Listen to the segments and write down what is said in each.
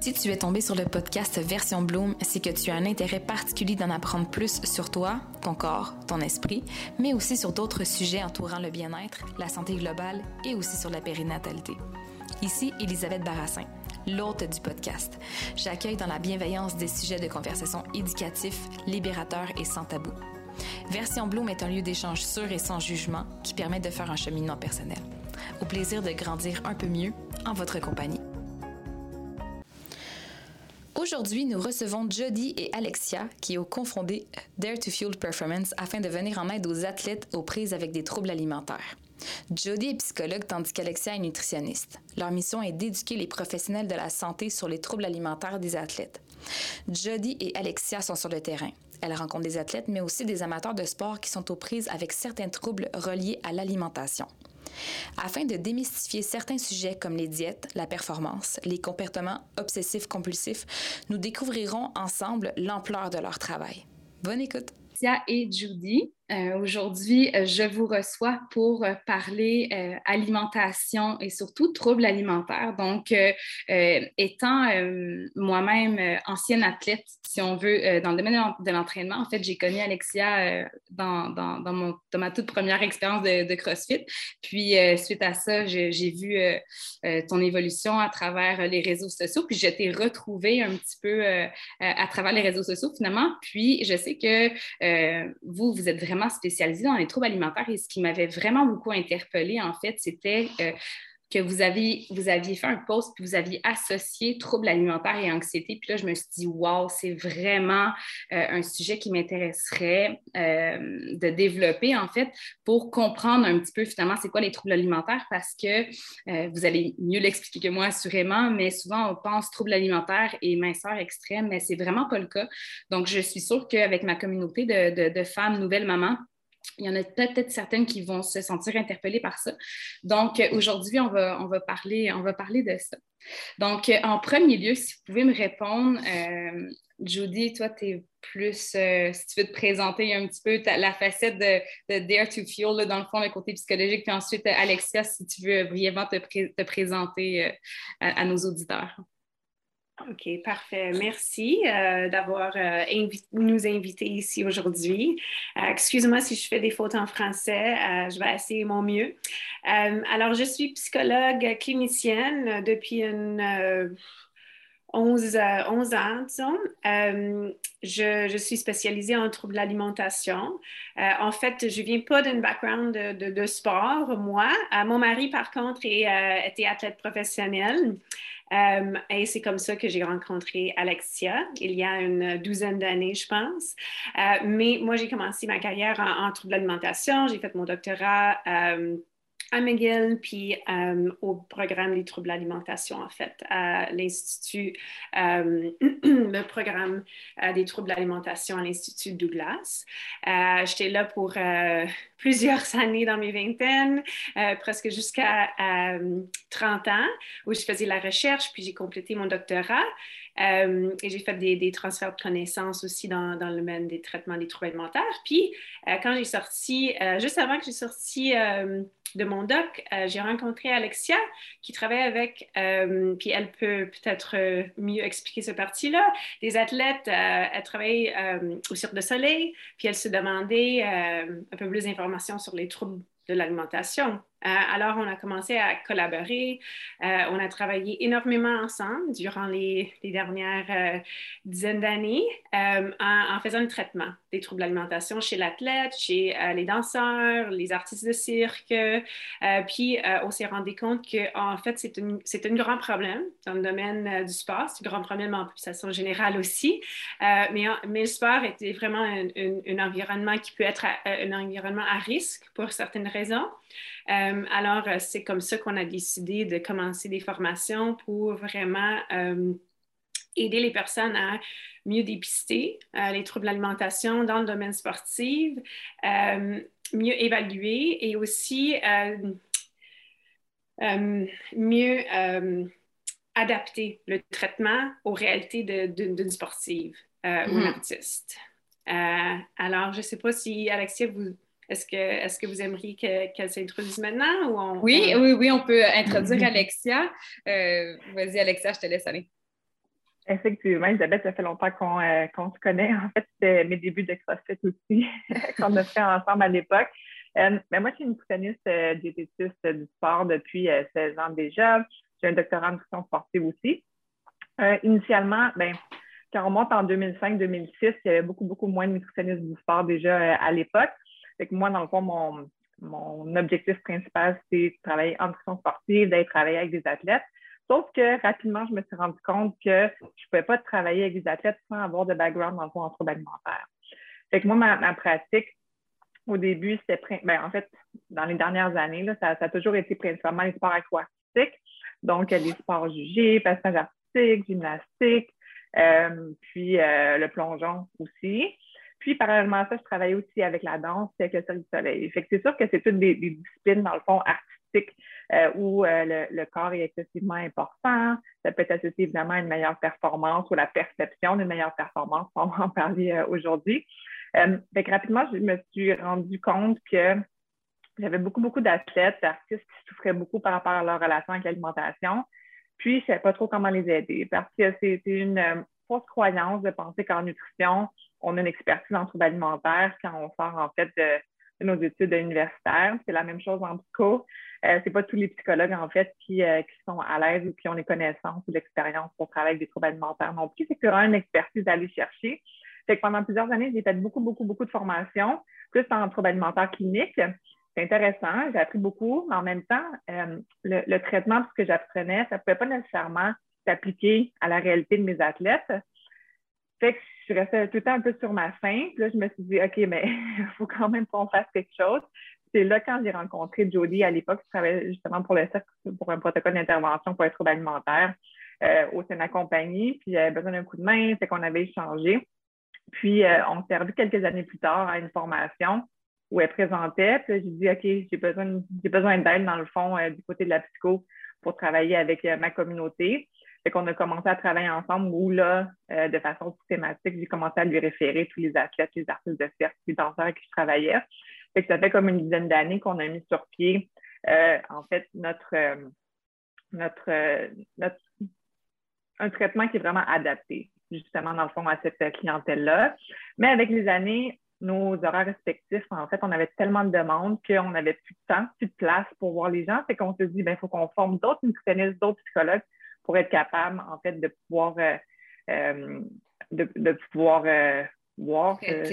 Si tu es tombé sur le podcast Version Bloom, c'est que tu as un intérêt particulier d'en apprendre plus sur toi, ton corps, ton esprit, mais aussi sur d'autres sujets entourant le bien-être, la santé globale et aussi sur la périnatalité. Ici, Elisabeth Barassin, l'hôte du podcast. J'accueille dans la bienveillance des sujets de conversation éducatifs, libérateurs et sans tabou. Version Bloom est un lieu d'échange sûr et sans jugement qui permet de faire un cheminement personnel. Au plaisir de grandir un peu mieux en votre compagnie. Aujourd'hui, nous recevons Jody et Alexia qui ont confondé Dare to Fuel Performance afin de venir en aide aux athlètes aux prises avec des troubles alimentaires. Jody est psychologue tandis qu'Alexia est nutritionniste. Leur mission est d'éduquer les professionnels de la santé sur les troubles alimentaires des athlètes. Jody et Alexia sont sur le terrain. Elles rencontrent des athlètes, mais aussi des amateurs de sport qui sont aux prises avec certains troubles reliés à l'alimentation. Afin de démystifier certains sujets comme les diètes, la performance, les comportements obsessifs-compulsifs, nous découvrirons ensemble l'ampleur de leur travail. Bonne écoute! et Judy. Euh, aujourd'hui, euh, je vous reçois pour euh, parler alimentation et surtout troubles alimentaires. Donc, étant moi-même ancienne athlète, si on veut, dans le domaine de l'entraînement, en fait, j'ai connu Alexia dans, dans, dans, ma toute première expérience de, de, CrossFit. Puis, suite à ça, j'ai vu ton évolution à travers les réseaux sociaux. Puis, je t'ai retrouvée un petit peu à travers les réseaux sociaux, finalement. Puis, je sais que vous, vous êtes vraiment spécialisée dans les troubles alimentaires et ce qui m'avait vraiment beaucoup interpellée, en fait, c'était euh, que vous aviez, vous aviez fait un post puis vous aviez associé troubles alimentaires et anxiété. Puis là, je me suis dit, wow, c'est vraiment euh, un sujet qui m'intéresserait euh, de développer, en fait, pour comprendre un petit peu finalement c'est quoi les troubles alimentaires parce que vous allez mieux l'expliquer que moi, assurément, mais souvent on pense troubles alimentaires et minceur extrême, mais c'est vraiment pas le cas. Donc, je suis sûre qu'avec ma communauté de, de femmes nouvelles mamans, il y en a peut-être certaines qui vont se sentir interpellées par ça. Donc, aujourd'hui, on va, on va, parler, on va parler de ça. Donc, en premier lieu, si vous pouvez me répondre, euh, Judy, toi, tu es plus, euh, si tu veux te présenter un petit peu la facette de, Dare to Fuel, dans le fond, le côté psychologique, puis ensuite, Alexia, si tu veux brièvement te, présenter euh, à, nos auditeurs. OK, parfait. Merci euh, d'avoir euh, nous invité ici aujourd'hui. Euh, excusez-moi si je fais des fautes en français, je vais essayer mon mieux. alors, je suis psychologue clinicienne depuis une 11, 11 ans, disons. Je, suis spécialisée en troubles d'alimentation. en fait, je viens pas d'un background de, sport, moi. mon mari, par contre, était athlète professionnel. Euh, et c'est comme ça que j'ai rencontré Alexia il y a une douzaine d'années, je pense. Euh, mais moi, j'ai commencé ma carrière en, en troubles d'alimentation. J'ai fait mon doctorat euh, à McGill, puis euh, au programme des troubles d'alimentation, en fait, à l'Institut, euh, le programme euh, des troubles d'alimentation à l'Institut Douglas. J'étais là pour plusieurs années dans mes vingtaines, presque jusqu'à 30 ans, où je faisais la recherche, puis j'ai complété mon doctorat. et j'ai fait des, transferts de connaissances aussi dans, le domaine des traitements des troubles alimentaires. Puis, quand j'ai sorti, juste avant que j'ai sorti de mon doc, euh, j'ai rencontré Alexia qui travaille avec, euh, puis elle peut peut-être euh, mieux expliquer ce parti-là, des athlètes. elle travaille au Cirque de Soleil, puis elle se demandait un peu plus d'informations sur les troubles de l'alimentation. Euh, alors, on a commencé à collaborer. Euh, on a travaillé énormément ensemble durant les, dernières euh, dizaines d'années en, faisant le traitement des troubles d'alimentation chez l'athlète, chez les danseurs, les artistes de cirque. puis, on s'est rendu compte qu'en fait, c'est un grand problème dans le domaine du sport. C'est un grand problème en population générale aussi. mais le sport était vraiment un environnement qui peut être un environnement à risque pour certaines raisons. Euh, alors, euh, c'est comme ça qu'on a décidé de commencer des formations pour vraiment euh, aider les personnes à mieux dépister les troubles d'alimentation dans le domaine sportif, mieux évaluer et aussi mieux adapter le traitement aux réalités d'une sportive ou d'un mm-hmm. artiste. alors, je ne sais pas si, Alexia, vous est-ce que, est que vous aimeriez qu'elle s'introduise maintenant? Ou oui, oui, oui, on peut introduire Alexia. Euh, vas-y, Alexia, je te laisse aller. Effectivement, Elisabeth, ça fait longtemps qu'on euh, se connaît. En fait, c'était mes débuts de CrossFit aussi qu'on a fait ensemble à l'époque. Euh, mais moi, je suis une nutritionniste euh, diététiste du sport depuis 16 ans déjà. J'ai un doctorat en nutrition sportive aussi. initialement, ben, quand on monte en 2005-2006, il y avait beaucoup, beaucoup moins de nutritionnistes du sport déjà à l'époque. Fait que moi, dans le fond, mon, mon objectif principal, c'est de travailler en nutrition sportive, d'aller travailler avec des athlètes. Sauf que rapidement, je me suis rendu compte que je ne pouvais pas travailler avec des athlètes sans avoir de background dans le fond en troubles alimentaires. Fait que moi, ma, pratique, au début, c'était ben, en fait, dans les dernières années, là, ça, a toujours été principalement les sports aquatiques, donc les sports jugés, passage artistique, gymnastique, euh, puis euh, le plongeon aussi. Puis, parallèlement à ça, je travaillais aussi avec la danse et avec le Cirque du Soleil. Fait que c'est sûr que c'est toutes des, disciplines, dans le fond, artistiques euh, où euh, le, corps est excessivement important. Ça peut être associé évidemment à une meilleure performance ou la perception d'une meilleure performance, on va en parler euh, aujourd'hui. fait que rapidement, je me suis rendu compte que j'avais beaucoup, beaucoup d'athlètes, d'artistes qui souffraient beaucoup par rapport à leur relation avec l'alimentation. Puis, je ne savais pas trop comment les aider parce que c'est une fausse croyance de penser qu'en nutrition, on a une expertise en troubles alimentaires quand on sort en fait de, nos études universitaires. C'est la même chose en psycho. Euh, c'est pas tous les psychologues, en fait, qui, euh, qui sont à l'aise ou qui ont les connaissances ou l'expérience pour travailler avec des troubles alimentaires non plus. C'est aura une expertise d'aller chercher. Fait que pendant plusieurs années, j'ai fait beaucoup, beaucoup, beaucoup de formations, plus en troubles alimentaires cliniques. C'est intéressant, j'ai appris beaucoup, mais en même temps, euh, le, le, traitement, ce que j'apprenais, ça ne pouvait pas nécessairement s'appliquer à la réalité de mes athlètes. Fait que je restais tout le temps un peu sur ma faim. Puis là, je me suis dit, OK, mais il faut quand même qu'on fasse quelque chose. C'est là quand j'ai rencontré Jodie à l'époque, je travaillais justement pour le pour un protocole d'intervention pour les troubles alimentaires euh, au sein de la compagnie. Puis j'avais besoin d'un coup de main, c'est qu'on avait échangé. Puis euh, on s'est revu quelques années plus tard à une formation où elle présentait. Puis j'ai dit, OK, j'ai besoin, j'ai besoin d'aide dans le fond euh, du côté de la psycho pour travailler avec ma communauté. Fait qu'on a commencé à travailler ensemble où là, euh, de façon systématique, j'ai commencé à lui référer tous les athlètes, les artistes de cirque, les danseurs avec qui je travaillais. Fait que ça fait comme une dizaine d'années qu'on a mis sur pied, euh, en fait, notre, euh, notre, notre, un traitement qui est vraiment adapté, justement, dans le fond, à cette clientèle-là. Mais avec les années, nos horaires respectifs, en fait, on avait tellement de demandes qu'on n'avait plus de temps, plus de place pour voir les gens. Fait qu'on se dit, il ben, faut qu'on forme d'autres nutritionnistes, d'autres psychologues pour être capable, en fait, de pouvoir, euh, euh, de, pouvoir euh, voir cette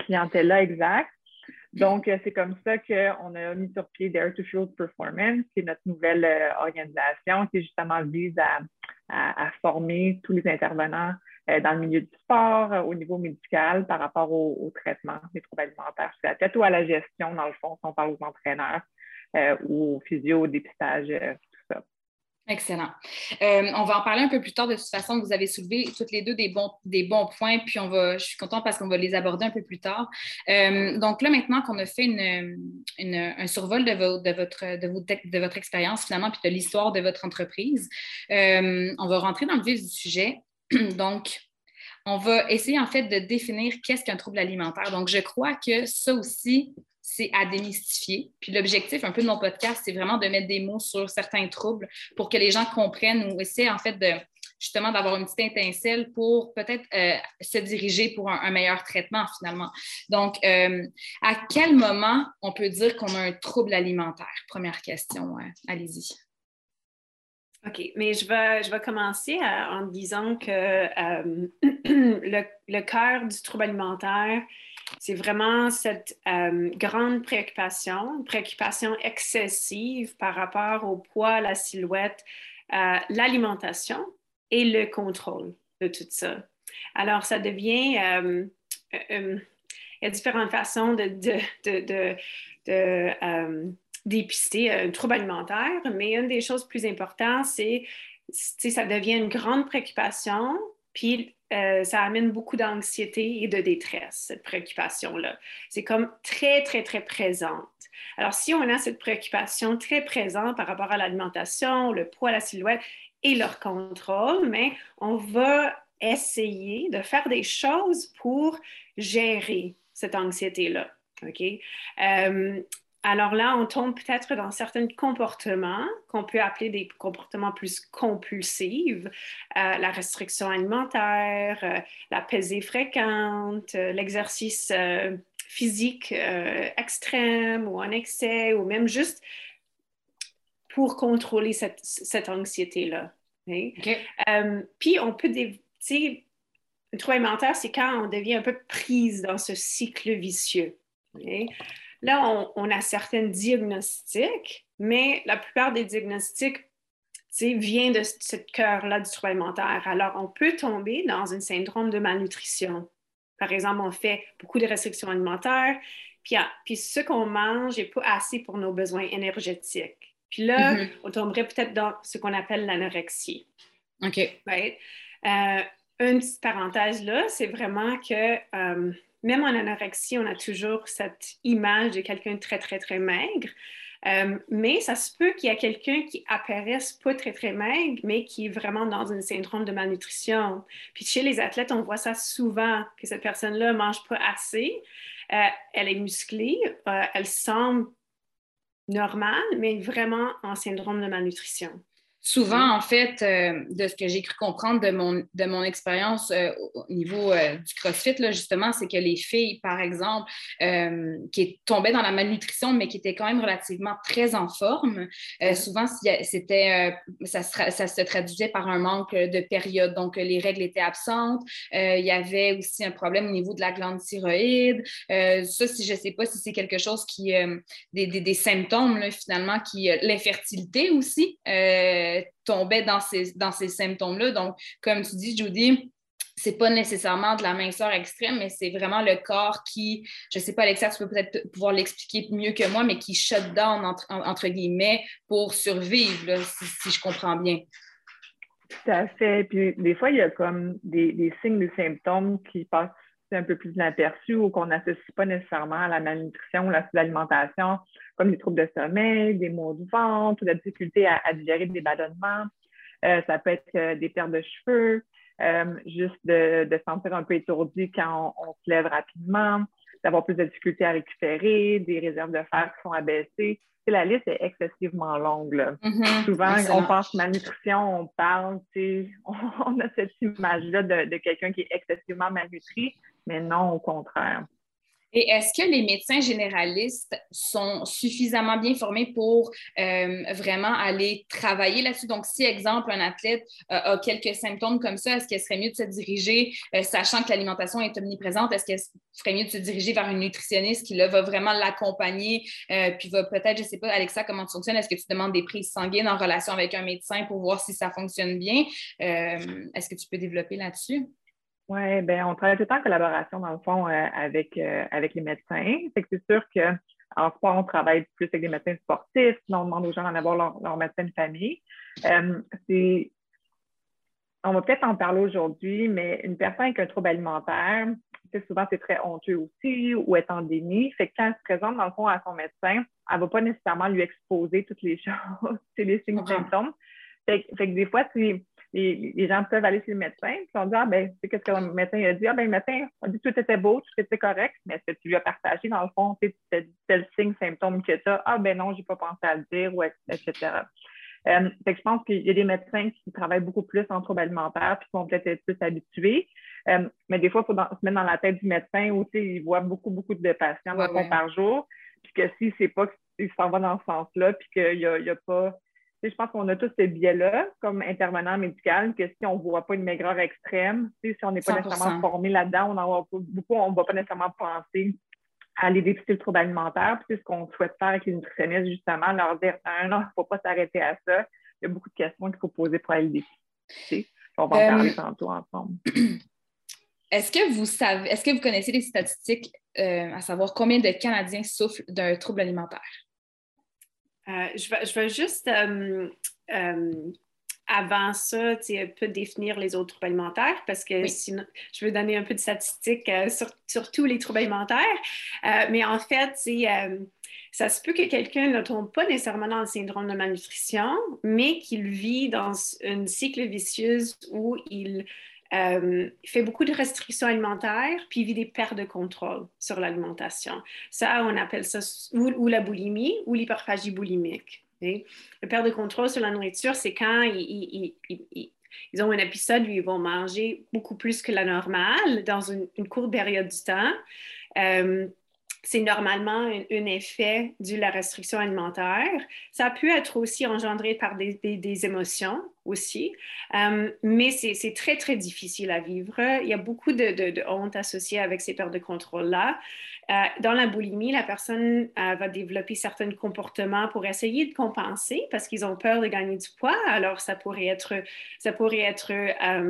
clientèle-là exact. Donc, c'est comme ça qu'on a mis sur pied Dare to Fuel Performance, qui est notre nouvelle organisation qui justement vise à, former tous les intervenants dans le milieu du sport, au niveau médical, par rapport au, traitement des troubles alimentaires sur la tête ou à la gestion, dans le fond, si on parle aux entraîneurs ou au physio, au dépistage, Excellent. Euh, on va en parler un peu plus tard. De toute façon, vous avez soulevé toutes les deux des bons, des bons points, puis on va, je suis contente parce qu'on va les aborder un peu plus tard. Euh, donc là, maintenant qu'on a fait un survol de, de, votre, de, de votre expérience finalement, puis de l'histoire de votre entreprise, euh, on va rentrer dans le vif du sujet. donc, on va essayer en fait de définir qu'est-ce qu'un trouble alimentaire. Donc, je crois que ça aussi, c'est à démystifier. Puis l'objectif un peu de mon podcast, c'est vraiment de mettre des mots sur certains troubles pour que les gens comprennent ou essaient en fait de justement d'avoir une petite étincelle pour peut-être euh, se diriger pour un, meilleur traitement finalement. Donc, euh, à quel moment on peut dire qu'on a un trouble alimentaire? Première question, euh, allez-y. OK, mais je vais, je vais commencer en disant que le, le cœur du trouble alimentaire, c'est vraiment cette euh, grande préoccupation, préoccupation excessive par rapport au poids, la silhouette, euh, l'alimentation et le contrôle de tout ça. Alors, ça devient... Euh, il y a différentes façons de, dépister un trouble alimentaire, mais une des choses plus importantes, c'est ça devient une grande préoccupation, puis euh, ça amène beaucoup d'anxiété et de détresse, cette préoccupation-là. C'est comme très, très, très présente. Alors, si on a cette préoccupation très présente par rapport à l'alimentation, le poids, la silhouette et leur contrôle, mais on va essayer de faire des choses pour gérer cette anxiété-là. OK? Euh, alors là, on tombe peut-être dans certains comportements qu'on peut appeler des comportements plus compulsifs, euh, la restriction alimentaire, euh, la pesée fréquente, euh, l'exercice physique extrême ou en excès, ou même juste pour contrôler cette, cette anxiété-là. puis on peut, tu sais, le trouble alimentaire, c'est quand on devient un peu prise dans ce cycle vicieux. Là, on, a certains diagnostics, mais la plupart des diagnostics viennent de ce cœur-là du trouble alimentaire. Alors, on peut tomber dans un syndrome de malnutrition. Par exemple, on fait beaucoup de restrictions alimentaires, puis, ah, puis ce qu'on mange n'est pas assez pour nos besoins énergétiques. Puis là, mm-hmm. on tomberait peut-être dans ce qu'on appelle l'anorexie. OK. Right? Euh, une petite parenthèse là, c'est vraiment que euh, même en anorexie, on a toujours cette image de quelqu'un très, très, très maigre. Euh, mais ça se peut qu'il y ait quelqu'un qui apparaisse pas très, très maigre, mais qui est vraiment dans un syndrome de malnutrition. Puis chez les athlètes, on voit ça souvent, que cette personne-là ne mange pas assez. Euh, elle est musclée, euh, elle semble normale, mais vraiment en syndrome de malnutrition. Souvent, en fait, euh, de ce que j'ai cru comprendre de mon, de mon expérience euh, au niveau euh, du CrossFit, là, justement, c'est que les filles, par exemple, qui tombaient dans la malnutrition, mais qui étaient quand même relativement très en forme, souvent, c'était, ça, se, ça se traduisait par un manque de période. Donc, les règles étaient absentes. il y avait aussi un problème au niveau de la glande thyroïde. ça, si je ne sais pas si c'est quelque chose qui, des, des, des, symptômes, là, finalement, qui, l'infertilité aussi tombait dans ces, dans ces symptômes-là. Donc, comme tu dis, Judy, c'est pas nécessairement de la minceur extrême, mais c'est vraiment le corps qui, je sais pas, Alexa, tu peux peut-être pouvoir l'expliquer mieux que moi, mais qui shut down, entre, guillemets, pour survivre, si, je comprends bien. Tout à fait. Puis des fois, il y a comme des, des signes, des symptômes qui passent un peu plus inaperçus ou qu'on n'associe pas nécessairement à la malnutrition ou à l'alimentation, comme des troubles de sommeil, des maux de ventre ou la difficulté à, digérer des ballonnements. Euh, ça peut être euh, des pertes de cheveux, euh, juste de, de, sentir un peu étourdi quand on, se lève rapidement, d'avoir plus de difficultés à récupérer, des réserves de fer qui sont abaissées. la liste est excessivement longue. Mm-hmm. Souvent, on pense malnutrition, on parle, on, on a cette image-là de, de quelqu'un qui est excessivement malnutri, mais non, au contraire. Et est-ce que les médecins généralistes sont suffisamment bien formés pour euh, vraiment aller travailler là-dessus? Donc, si, exemple, un athlète euh, a quelques symptômes comme ça, est-ce qu'il serait mieux de se diriger, euh, sachant que l'alimentation est omniprésente, est-ce qu'il serait mieux de se diriger vers une nutritionniste qui là, va vraiment l'accompagner, puis va peut-être, je ne sais pas, Alexa, comment tu fonctionnes? Est-ce que tu demandes des prises sanguines en relation avec un médecin pour voir si ça fonctionne bien? est-ce que tu peux développer là-dessus? Oui, ben on travaille tout le temps en collaboration, dans le fond, euh, avec, euh, avec les médecins. C'est c'est sûr qu'en sport, on travaille plus avec des médecins sportifs. on demande aux gens d'en avoir leur, médecin de famille. Euh, on va peut-être en parler aujourd'hui, mais une personne avec un trouble alimentaire, souvent c'est très honteux aussi ou est endémie. Fait que quand elle se présente dans le fond à son médecin, elle ne va pas nécessairement lui exposer toutes les choses, les signes symptômes. Fait, fait, que des fois, c'est les, gens peuvent aller chez le médecin, puis on dit Ah, ben, tu sais, qu'est-ce que le médecin a dit? Ah, ben, le médecin a dit que tout était beau, tout était correct, mais est-ce que tu lui as partagé, dans le fond, tel signe, symptôme que tu as? Ah, ben non, j'ai pas pensé à le dire, ou etc. Euh, fait que je pense qu'il y a des médecins qui travaillent beaucoup plus en troubles alimentaires, puis qui vont peut-être être plus habitués. Euh, mais des fois, il faut se mettre dans la tête du médecin où il voit beaucoup, beaucoup de patients par jour, puis que si c'est pas qu'il s'en va dans ce sens-là, puis qu'il n'y a, a, pas je pense qu'on a tous ce biais-là comme intervenant médical, que si on ne voit pas une maigreur extrême, si on n'est pas nécessairement formé là-dedans, on en beaucoup, on ne va pas nécessairement penser à aller dépister le trouble alimentaire. Puis c'est ce qu'on souhaite faire avec les nutritionnistes, justement, leur dire ah, non, il ne faut pas s'arrêter à ça. Il y a beaucoup de questions qu'il faut poser pour aller dépister. On va en parler euh, tantôt ensemble. Est-ce que vous savez, est-ce que vous connaissez les statistiques, euh, à savoir combien de Canadiens souffrent d'un trouble alimentaire? Euh, je, vais, je, vais, juste, euh, euh, avant ça, un peu définir les autres troubles alimentaires parce que sinon, je veux donner un peu de statistiques sur, tous les troubles alimentaires. mais en fait, ça se peut que quelqu'un ne tombe pas nécessairement dans le syndrome de malnutrition, mais qu'il vit dans une cycle vicieuse où il euh, fait beaucoup de restrictions alimentaires, puis vit des pertes de contrôle sur l'alimentation. Ça, on appelle ça ou, la boulimie ou l'hyperphagie boulimique. Le perte de contrôle sur la nourriture, c'est quand ils, ont un épisode où ils vont manger beaucoup plus que la normale dans une, courte période de temps. Euh, c'est normalement un, effet dû à la restriction alimentaire. Ça peut être aussi engendré par des, émotions aussi, euh, mais c'est très, très difficile à vivre. Il y a beaucoup de, honte associée avec ces pertes de contrôle-là. Euh, dans la boulimie, la personne euh, va développer certains comportements pour essayer de compenser parce qu'ils ont peur de gagner du poids. Alors, ça pourrait être, ça pourrait être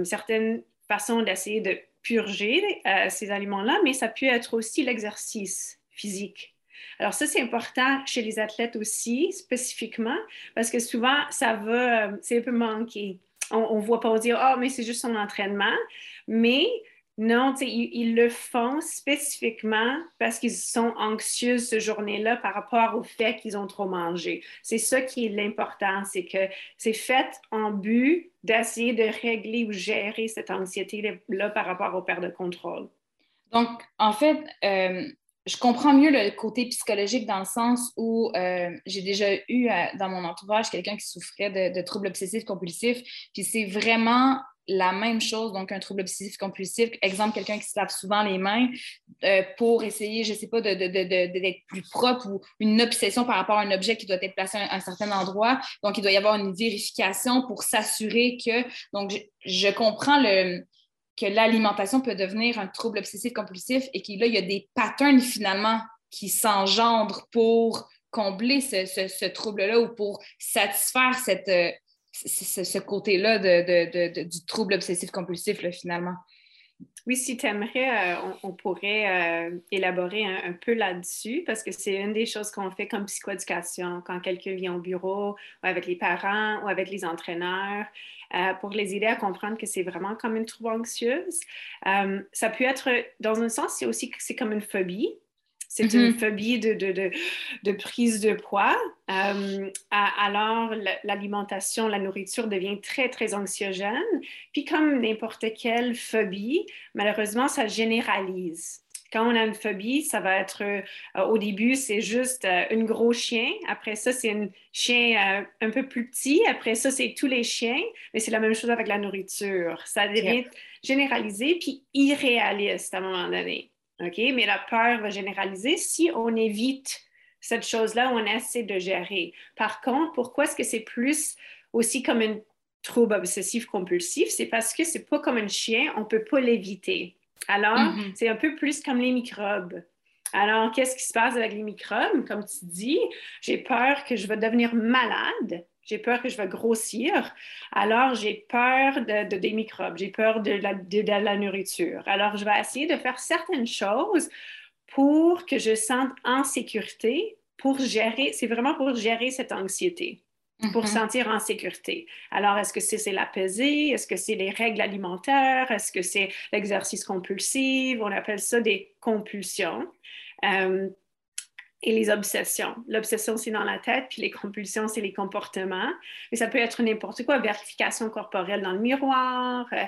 certaines façons d'essayer de purger ces aliments-là, mais ça peut être aussi l'exercice physique. Alors ça, c'est important chez les athlètes aussi, spécifiquement, parce que souvent, ça va, euh, c'est un peu manqué. On ne voit pas, dire, oh, mais c'est juste son entraînement. Mais non, ils, ils, le font spécifiquement parce qu'ils sont anxieux ce journée-là par rapport au fait qu'ils ont trop mangé. C'est ça qui est l'important, c'est que c'est fait en but d'essayer de régler ou gérer cette anxiété-là par rapport au perte de contrôle. Donc, en fait, euh, je comprends mieux le côté psychologique dans le sens où euh, j'ai déjà eu euh, dans mon entourage quelqu'un qui souffrait de, troubles obsessifs compulsifs, puis c'est vraiment la même chose, donc un trouble obsessif compulsif. Exemple, quelqu'un qui se lave souvent les mains euh, pour essayer, je ne sais pas, d'être plus propre ou une obsession par rapport à un objet qui doit être placé à un, certain endroit. Donc, il doit y avoir une vérification pour s'assurer que. Donc, je comprends le, que l'alimentation peut devenir un trouble obsessif compulsif et qu'il y a des patterns finalement qui s'engendrent pour combler ce, trouble-là ou pour satisfaire cette, euh, ce, côté-là du trouble obsessif compulsif finalement. Oui, si tu aimerais, euh, on, pourrait euh, élaborer un, peu là-dessus parce que c'est une des choses qu'on fait comme psychoéducation quand quelqu'un vient au bureau ou avec les parents ou avec les entraîneurs. Euh, pour les aider à comprendre que c'est vraiment comme une trouble anxieuse. Euh, ça peut être, dans un sens, c'est aussi c'est comme une phobie. C'est une mm-hmm. phobie de, de, de, prise de poids. Euh, alors, l'alimentation, la nourriture devient très, très anxiogène. Puis, comme n'importe quelle phobie, malheureusement, ça généralise. Quand on a une phobie, ça va être, euh, au début, c'est juste euh, un gros chien. Après ça, c'est un chien euh, un peu plus petit. Après ça, c'est tous les chiens. Mais c'est la même chose avec la nourriture. Ça devient généralisé puis irréaliste à un moment donné. OK? Mais la peur va généraliser si on évite cette chose-là, on essaie de gérer. Par contre, pourquoi est-ce que c'est plus aussi comme un trouble obsessif compulsif? C'est parce que c'est pas comme un chien, on peut pas l'éviter. Alors, mm-hmm. c'est un peu plus comme les microbes. Alors, qu'est-ce qui se passe avec les microbes? Comme tu dis, j'ai peur que je vais devenir malade. J'ai peur que je vais grossir. Alors, j'ai peur de, des microbes. J'ai peur de la, de la nourriture. Alors, je vais essayer de faire certaines choses pour que je sente en sécurité, pour gérer, c'est vraiment pour gérer cette anxiété pour mm-hmm. sentir en sécurité. Alors, est-ce que c'est la pesée? Est-ce que c'est les règles alimentaires? Est-ce que c'est l'exercice compulsif? On appelle ça des compulsions. Euh, et les obsessions. L'obsession, c'est dans la tête, puis les compulsions, c'est les comportements. Mais ça peut être n'importe quoi, vérification corporelle dans le miroir, euh,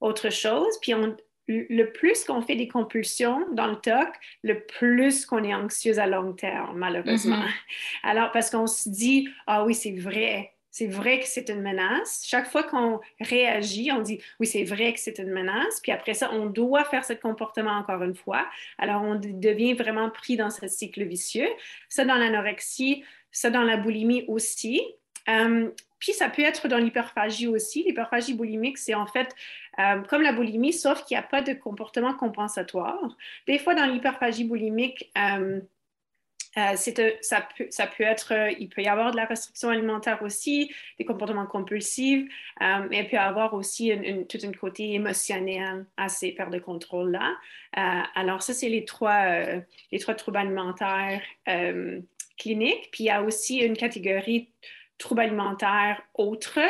autre chose. Puis on, le plus qu'on fait des compulsions dans le TOC, le plus qu'on est anxieuse à long terme, malheureusement. Mm-hmm. Alors, parce qu'on se dit, ah oui, c'est vrai, c'est vrai que c'est une menace. Chaque fois qu'on réagit, on dit oui, c'est vrai que c'est une menace. Puis après ça, on doit faire ce comportement encore une fois. Alors, on devient vraiment pris dans ce cycle vicieux. Ça dans l'anorexie, ça dans la boulimie aussi. Euh, puis ça peut être dans l'hyperphagie aussi. L'hyperphagie boulimique, c'est en fait euh, comme la boulimie, sauf qu'il n'y a pas de comportement compensatoire. Des fois, dans l'hyperphagie boulimique, euh, euh, ça, peut, être, il peut y avoir de la restriction alimentaire aussi, des comportements compulsifs, mais il peut y avoir aussi tout un côté émotionnel à ces pertes de contrôle-là. alors, ça, c'est les trois, les trois troubles alimentaires cliniques. Puis, il y a aussi une catégorie troubles alimentaires autres,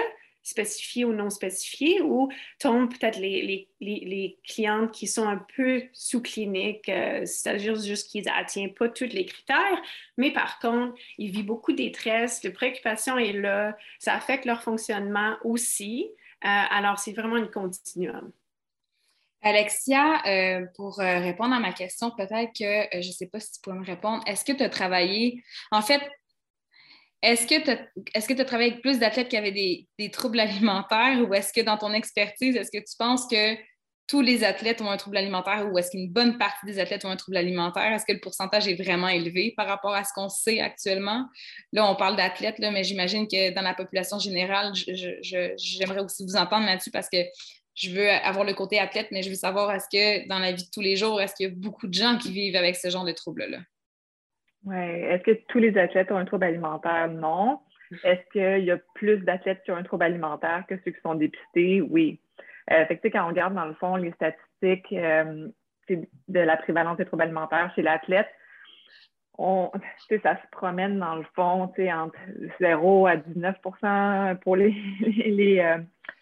spécifiés ou non spécifiés, ou tombent peut-être les, les, clientes qui sont un peu sous-cliniques, euh, c'est-à-dire juste qu'ils n'atteignent pas tous les critères, mais par contre, ils vivent beaucoup de détresse, de préoccupation est là, ça affecte leur fonctionnement aussi. Euh, alors, c'est vraiment une continuum. Alexia, euh, pour répondre à ma question, peut-être que je ne sais pas si tu peux me répondre. Est-ce que tu as travaillé, en fait, est-ce que tu as, travaillé avec plus d'athlètes qui avaient des, troubles alimentaires ou est-ce que dans ton expertise, est-ce que tu penses que tous les athlètes ont un trouble alimentaire ou est-ce qu'une bonne partie des athlètes ont un trouble alimentaire? Est-ce que le pourcentage est vraiment élevé par rapport à ce qu'on sait actuellement? Là, on parle d'athlètes, mais j'imagine que dans la population générale, j'aimerais aussi vous entendre là-dessus parce que je veux avoir le côté athlète, mais je veux savoir, est-ce que dans la vie de tous les jours, est-ce qu'il y a beaucoup de gens qui vivent avec ce genre de troubles-là? Oui. Est-ce que tous les athlètes ont un trouble alimentaire? Non. Est-ce qu'il y a plus d'athlètes qui ont un trouble alimentaire que ceux qui sont dépistés? Oui. Euh, fait que, quand on regarde, dans le fond, les statistiques euh, de la prévalence des troubles alimentaires chez l'athlète, ça se promène dans le fond entre 0 à 19% pour euh,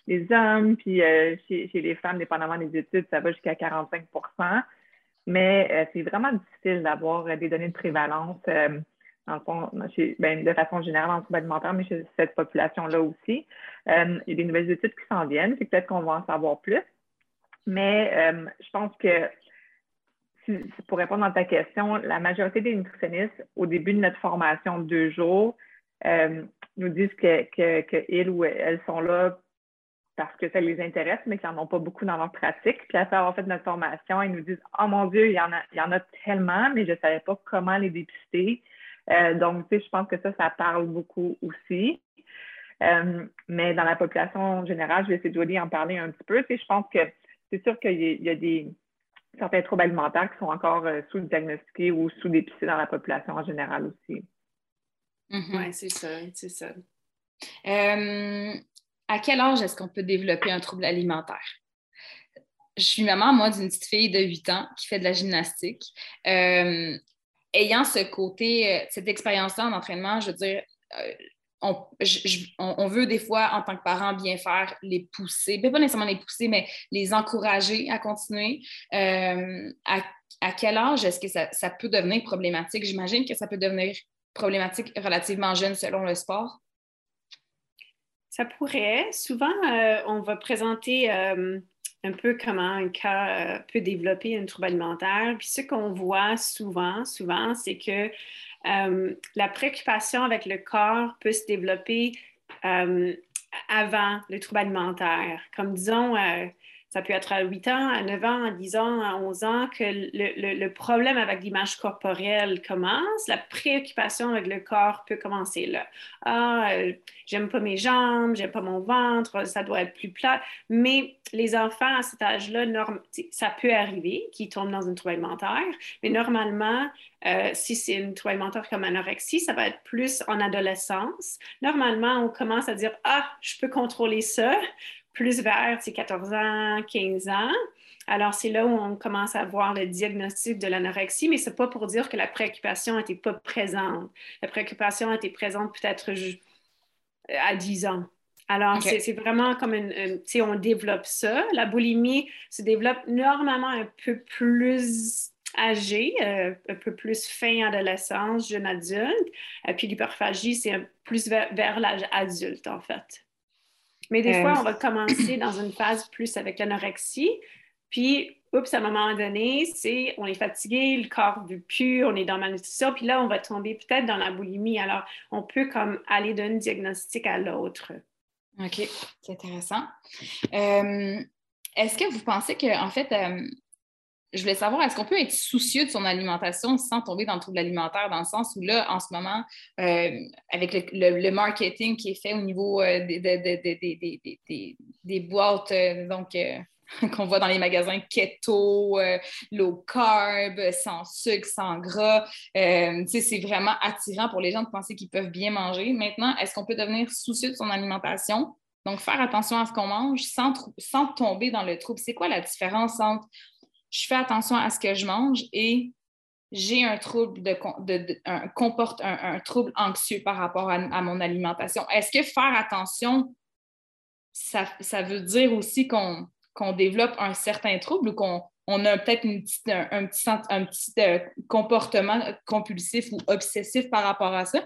les, hommes, puis chez, chez, les femmes, dépendamment des études, ça va jusqu'à 45 Mais c'est vraiment difficile d'avoir des données de prévalence ben, de façon générale en trouble alimentaire, mais chez cette population-là aussi. Euh, il y a des nouvelles études qui s'en viennent, c'est peut-être qu'on va en savoir plus. Mais euh, je pense que pour répondre à ta question, la majorité des nutritionnistes, au début de notre formation de deux jours, euh, nous disent que, ou elles sont là parce que ça les intéresse, mais qu'ils n'en ont pas beaucoup dans leur pratique. Puis après avoir fait notre formation, ils nous disent Oh mon Dieu, il y en a, il y en a tellement, mais je ne savais pas comment les dépister. Euh, donc, tu sais, je pense que ça, ça parle beaucoup aussi. Euh, mais dans la population générale, je vais essayer de Jodie en parler un petit peu. Tu sais, je pense que c'est sûr qu'il y, a des certains troubles alimentaires qui sont encore euh, sous-diagnostiqués ou sous-dépistés dans la population en général aussi. Mm-hmm. Oui, c'est ça, c'est ça. À quel âge est-ce qu'on peut développer un trouble alimentaire? Je suis maman, moi, d'une petite fille de 8 ans qui fait de la gymnastique ayant ce côté, euh, cette expérience-là en entraînement, je veux dire, euh, on, veut des fois, en tant que parent, bien faire, les pousser, pas nécessairement les pousser, mais les encourager à continuer. Euh, à, quel âge est-ce que ça, peut devenir problématique? J'imagine que ça peut devenir problématique relativement jeune selon le sport. Ça pourrait. Souvent, on va présenter un peu comment un cas euh, peut développer un trouble alimentaire. Puis ce qu'on voit souvent, souvent, c'est que euh, la préoccupation avec le corps peut se développer euh, avant le trouble alimentaire. Comme disons, ça peut être à 8 ans, à 9 ans, à 10 ans, à 11 ans que le, problème avec l'image corporelle commence. La préoccupation avec le corps peut commencer là. Ah, euh, j'aime pas mes jambes, j'aime pas mon ventre, ça doit être plus plat. Mais les enfants à cet âge-là, ça peut arriver qu'ils tombent dans une trouble alimentaire. Mais normalement, euh, si c'est une trouble alimentaire comme anorexie, ça va être plus en adolescence. Normalement, on commence à dire Ah, je peux contrôler ça plus vers 14 ans, 15 ans. Alors, c'est là où on commence à voir le diagnostic de l'anorexie, mais ce n'est pas pour dire que la préoccupation n'était pas présente. La préoccupation était présente peut-être à 10 ans. Alors, c'est vraiment comme une, tu sais, on développe ça. La boulimie se développe normalement un peu plus âgé, euh, un peu plus fin adolescence, jeune adulte. Et puis l'hyperphagie, c'est plus vers l'âge adulte, en fait. Mais des fois, on va commencer dans une phase plus avec l'anorexie, puis, oups, à un moment donné, c'est on est fatigué, le corps veut plus, on est dans malnutrition, puis là, on va tomber peut-être dans la boulimie. Alors, on peut comme aller d'un diagnostic à l'autre. OK, c'est intéressant. Euh, est-ce que vous pensez que, en fait, euh, je voulais savoir, est-ce qu'on peut être soucieux de son alimentation sans tomber dans le trouble alimentaire, dans le sens où là, en ce moment, euh, avec le, marketing qui est fait au niveau euh, des, boîtes, euh, donc qu'on voit dans les magasins keto, low carb, sans sucre, sans gras, c'est vraiment attirant pour les gens de penser qu'ils peuvent bien manger. Maintenant, est-ce qu'on peut devenir soucieux de son alimentation? Donc, faire attention à ce qu'on mange sans, sans tomber dans le trouble. C'est quoi la différence entre je fais attention à ce que je mange et j'ai un trouble de, un, comporte un, trouble anxieux par rapport à, mon alimentation. Est-ce que faire attention, ça, veut dire aussi qu'on développe un certain trouble ou qu'on on a peut-être un, petit, un petit euh, comportement compulsif ou obsessif par rapport à ça?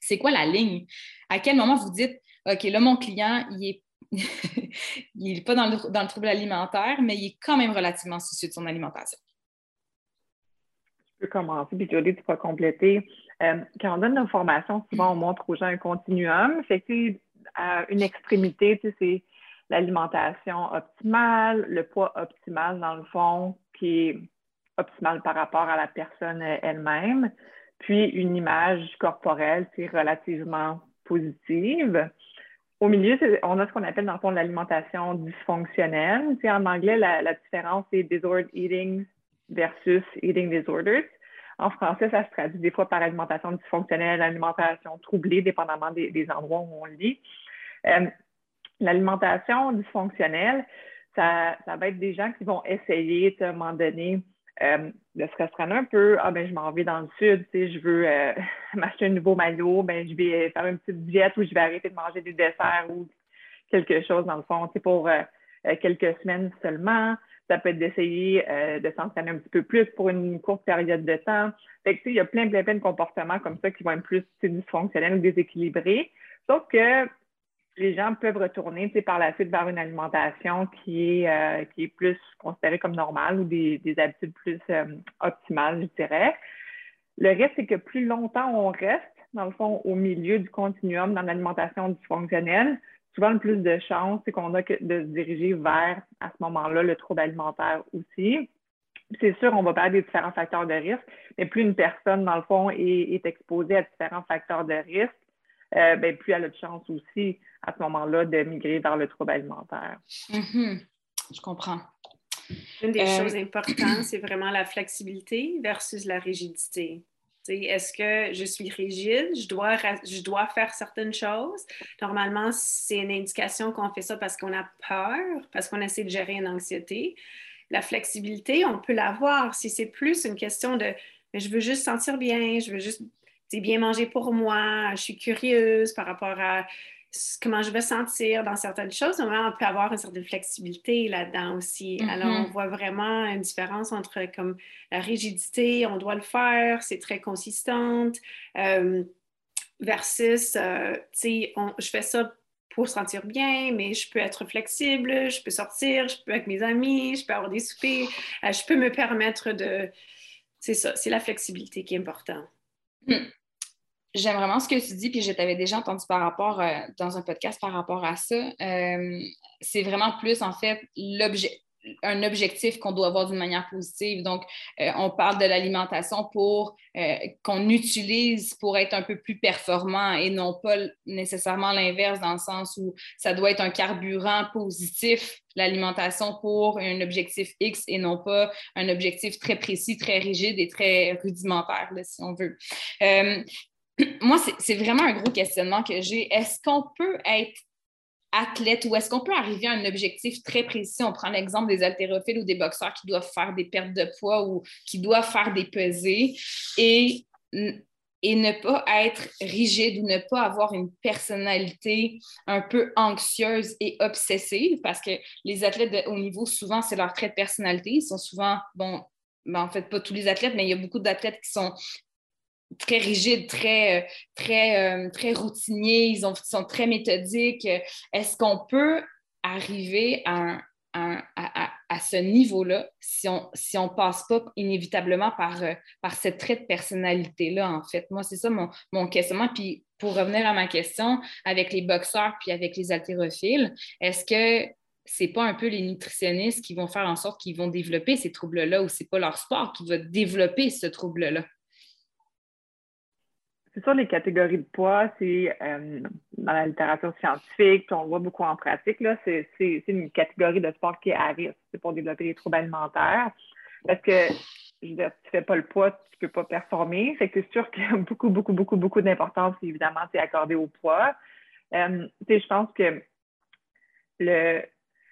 C'est quoi la ligne? À quel moment vous dites, OK, là, mon client, il est il n'est pas dans le, trouble alimentaire, mais il est quand même relativement soucieux de son alimentation. Je peux commencer, puis Jodie, tu peux compléter. Euh, quand on donne nos formations, souvent on montre aux gens un continuum. Fait que, à une extrémité, c'est l'alimentation optimale, le poids optimal dans le fond, qui est optimal par rapport à la personne elle-même, puis une image corporelle, c'est relativement positive. Au milieu, on a ce qu'on appelle dans le fond l'alimentation dysfonctionnelle. en anglais, la, différence c'est disordered eating versus eating disorders. En français, ça se traduit des fois par alimentation dysfonctionnelle, alimentation troublée, dépendamment des, endroits où on lit. Euh, l'alimentation dysfonctionnelle, ça, va être des gens qui vont essayer, à un moment donné, euh, de se restreindre un peu. Ah, ben, je m'en vais dans le sud, tu sais, je veux euh, m'acheter un nouveau maillot, ben, je vais faire une petite diète où je vais arrêter de manger des desserts ou quelque chose, dans le fond, tu sais, pour euh, quelques semaines seulement. Ça peut être d'essayer de s'entraîner un petit peu plus pour une courte période de temps. Fait que, tu sais, il y a plein, plein, plein de comportements comme ça qui vont être plus dysfonctionnels ou déséquilibrés. Sauf que les gens peuvent retourner par la suite vers une alimentation qui est, euh, qui est plus considérée comme normale ou des, habitudes plus euh, optimales, je dirais. Le risque, c'est que plus longtemps on reste, dans le fond, au milieu du continuum dans l'alimentation dysfonctionnelle, souvent le plus de chances, c'est qu'on a que de se diriger vers, à ce moment-là, le trouble alimentaire aussi. C'est sûr, on va parler des différents facteurs de risque, mais plus une personne, dans le fond, est, exposée à différents facteurs de risque, euh, ben, plus elle a de chance aussi à ce moment-là de migrer vers le trouble alimentaire. Mm-hmm. Je comprends. Une des euh, choses importantes, c'est vraiment la flexibilité versus la rigidité. Est-ce que je suis rigide? Je dois, je dois faire certaines choses? Normalement, c'est une indication qu'on fait ça parce qu'on a peur, parce qu'on essaie de gérer une anxiété. La flexibilité, on peut l'avoir si c'est plus une question de je veux juste sentir bien, je veux juste bien manger pour moi, je suis curieuse par rapport à comment je vais sentir dans certaines choses, on peut avoir une certaine flexibilité là-dedans aussi. Alors, on mm-hmm. voit vraiment une différence entre comme la rigidité, on doit le faire, c'est très consistante, euh, versus, euh, tu sais, je fais ça pour sentir bien, mais je peux être flexible, je peux sortir, je peux avec mes amis, je peux avoir des soupers, euh, je peux me permettre de... C'est ça, c'est la flexibilité qui est importante. Mm. J'aime vraiment ce que tu dis, puis je t'avais déjà entendu par rapport euh, dans un podcast par rapport à ça. Euh, c'est vraiment plus en fait l'objet un objectif qu'on doit avoir d'une manière positive. Donc, euh, on parle de l'alimentation pour qu'on utilise pour être un peu plus performant et non pas nécessairement l'inverse dans le sens où ça doit être un carburant positif, l'alimentation pour un objectif X et non pas un objectif très précis, très rigide et très rudimentaire, si on veut moi, c'est vraiment un gros questionnement que j'ai. Est-ce qu'on peut être athlète ou est-ce qu'on peut arriver à un objectif très précis? On prend l'exemple des haltérophiles ou des boxeurs qui doivent faire des pertes de poids ou qui doivent faire des pesées et, et ne pas être rigide ou ne pas avoir une personnalité un peu anxieuse et obsessive parce que les athlètes de haut niveau, souvent, c'est leur trait de personnalité. Ils sont souvent, bon, ben, en fait, pas tous les athlètes, mais il y a beaucoup d'athlètes qui sont très rigides, très, euh, très, euh, très routiniers, ils, ont, sont très méthodiques. Est-ce qu'on peut arriver à, à, ce niveau-là si on ne si on passe pas inévitablement par, euh, par cette trait de personnalité-là, en fait? Moi, c'est ça mon, mon questionnement. Puis pour revenir à ma question, avec les boxeurs puis avec les haltérophiles, est-ce que c'est pas un peu les nutritionnistes qui vont faire en sorte qu'ils vont développer ces troubles-là ou c'est pas leur sport qui va développer ce trouble-là? C'est sûr, les catégories de poids, c'est euh, dans la littérature scientifique, on le voit beaucoup en pratique, là, c'est, une catégorie de sport qui est à risque c'est pour développer des troubles alimentaires. Parce que, je veux dire, si tu fais pas le poids, tu peux pas performer. C'est que c'est sûr qu'il y a beaucoup, beaucoup, beaucoup, beaucoup d'importance, évidemment, c'est accordé au poids. Euh, je pense que le,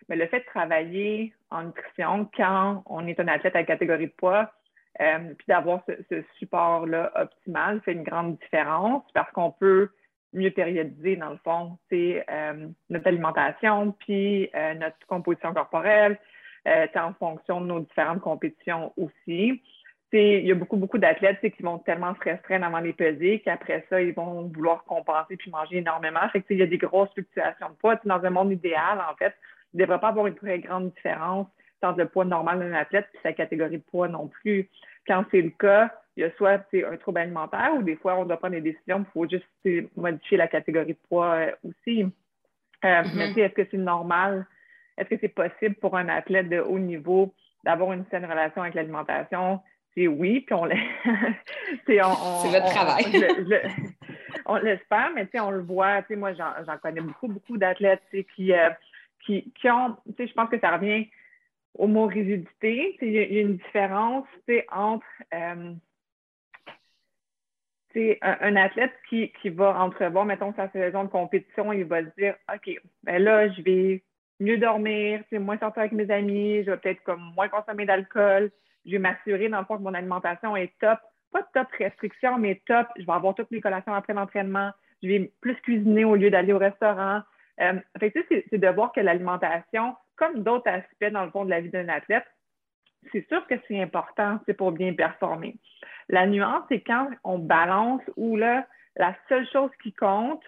ben, le fait de travailler en nutrition quand on est un athlète à catégorie de poids, euh, puis d'avoir ce, support-là optimal fait une grande différence parce qu'on peut mieux périodiser, dans le fond, euh, notre alimentation, puis euh, notre composition corporelle, en fonction de nos différentes compétitions aussi. il y a beaucoup, beaucoup d'athlètes qui vont tellement se restreindre avant les pesées qu'après ça, ils vont vouloir compenser puis manger énormément. Fait il y a des grosses fluctuations de poids. Dans un monde idéal, en fait, il ne devrait pas avoir une très grande différence entre le poids normal d'un athlète et sa catégorie de poids non plus. Quand c'est le cas, il y a soit un trouble alimentaire ou des fois, on doit prendre des décisions, il faut juste modifier la catégorie de poids euh, aussi. Euh, mais mm-hmm. est-ce que c'est normal? Est-ce que c'est possible pour un athlète de haut niveau d'avoir une saine relation avec l'alimentation? C'est oui, puis on C'est votre travail. On, l'espère, mais on le voit. Moi, j'en connais beaucoup, beaucoup d'athlètes qui, euh, qui, qui, ont, je pense que ça revient au mot rigidité. Il y, a une différence entre euh, un, un, athlète qui, qui va entrevoir, mettons, sa saison de compétition, il va se dire OK, ben là, je vais mieux dormir, moins sortir avec mes amis, je vais peut-être comme moins consommer d'alcool, je vais m'assurer, dans le fond, que mon alimentation est top. Pas top restriction, mais top. Je vais avoir toutes mes collations après l'entraînement. Je vais plus cuisiner au lieu d'aller au restaurant. Euh, fait c'est de voir que l'alimentation, comme d'autres aspects dans le fond de la vie d'un athlète, c'est sûr que c'est important, c'est pour bien performer. La nuance, c'est quand on balance où là, la seule chose qui compte,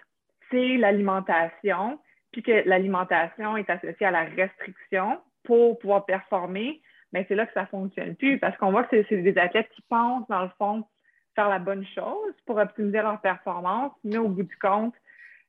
c'est l'alimentation, puis que l'alimentation est associée à la restriction pour pouvoir performer, mais c'est là que ça ne fonctionne plus parce qu'on voit que c'est des athlètes qui pensent, dans le fond, faire la bonne chose pour optimiser leur performance, mais au bout du compte,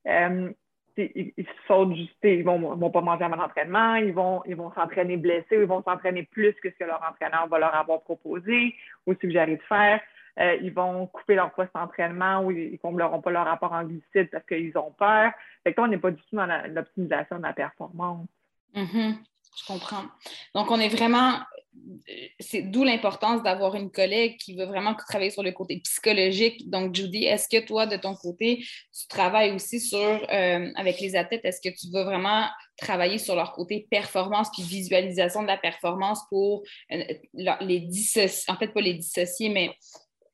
euh, ils, sautent juste, ils vont, vont pas manger avant l'entraînement, ils vont ils vont s'entraîner blessés, ils vont s'entraîner plus que ce que leur entraîneur va leur avoir proposé ou suggéré de faire. Euh, ils vont couper leur poste d'entraînement ou ils ne combleront pas leur rapport en glucides parce qu'ils ont peur. Fait que on n'est pas du tout dans l'optimisation de la performance. Mm-hmm. Je comprends. Donc, on est vraiment. C'est d'où l'importance d'avoir une collègue qui veut vraiment travailler sur le côté psychologique. Donc, Judy, est-ce que toi, de ton côté, tu travailles aussi sur, euh, avec les athlètes, est-ce que tu veux vraiment travailler sur leur côté performance puis visualisation de la performance pour euh, les dissocier, en fait, pas les dissocier, mais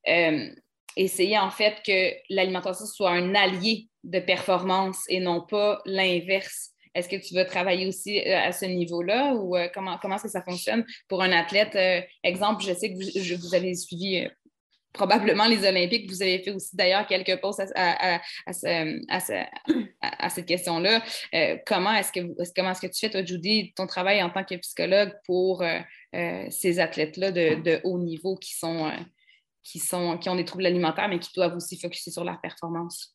euh, essayer en fait que l'alimentation soit un allié de performance et non pas l'inverse? Est-ce que tu veux travailler aussi euh, à ce niveau-là ou euh, comment, comment est-ce que ça fonctionne pour un athlète? Euh, exemple, je sais que vous, avez suivi probablement les Olympiques. Vous avez fait aussi d'ailleurs quelques pauses à, cette question-là. comment est-ce que comment est-ce que tu fais, toi, Judy, ton travail en tant que psychologue pour ces athlètes-là de, haut niveau qui sont, qui sont qui ont des troubles alimentaires, mais qui doivent aussi focuser sur leur performance?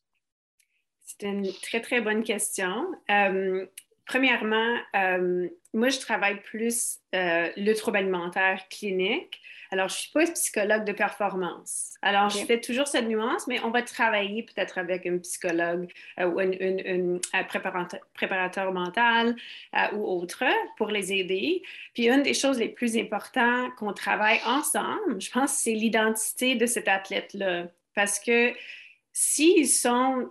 C'est une très, très bonne question. Euh, premièrement, euh, moi, je travaille plus euh, le trouble alimentaire clinique. Alors, je ne suis pas psychologue de performance. Alors, je fais toujours cette nuance, mais on va travailler peut-être avec un psychologue ou un préparateur, préparateur, mental ou autre pour les aider. Puis, une des choses les plus importantes qu'on travaille ensemble, je pense, c'est l'identité de cet athlète-là. Parce que s'ils sont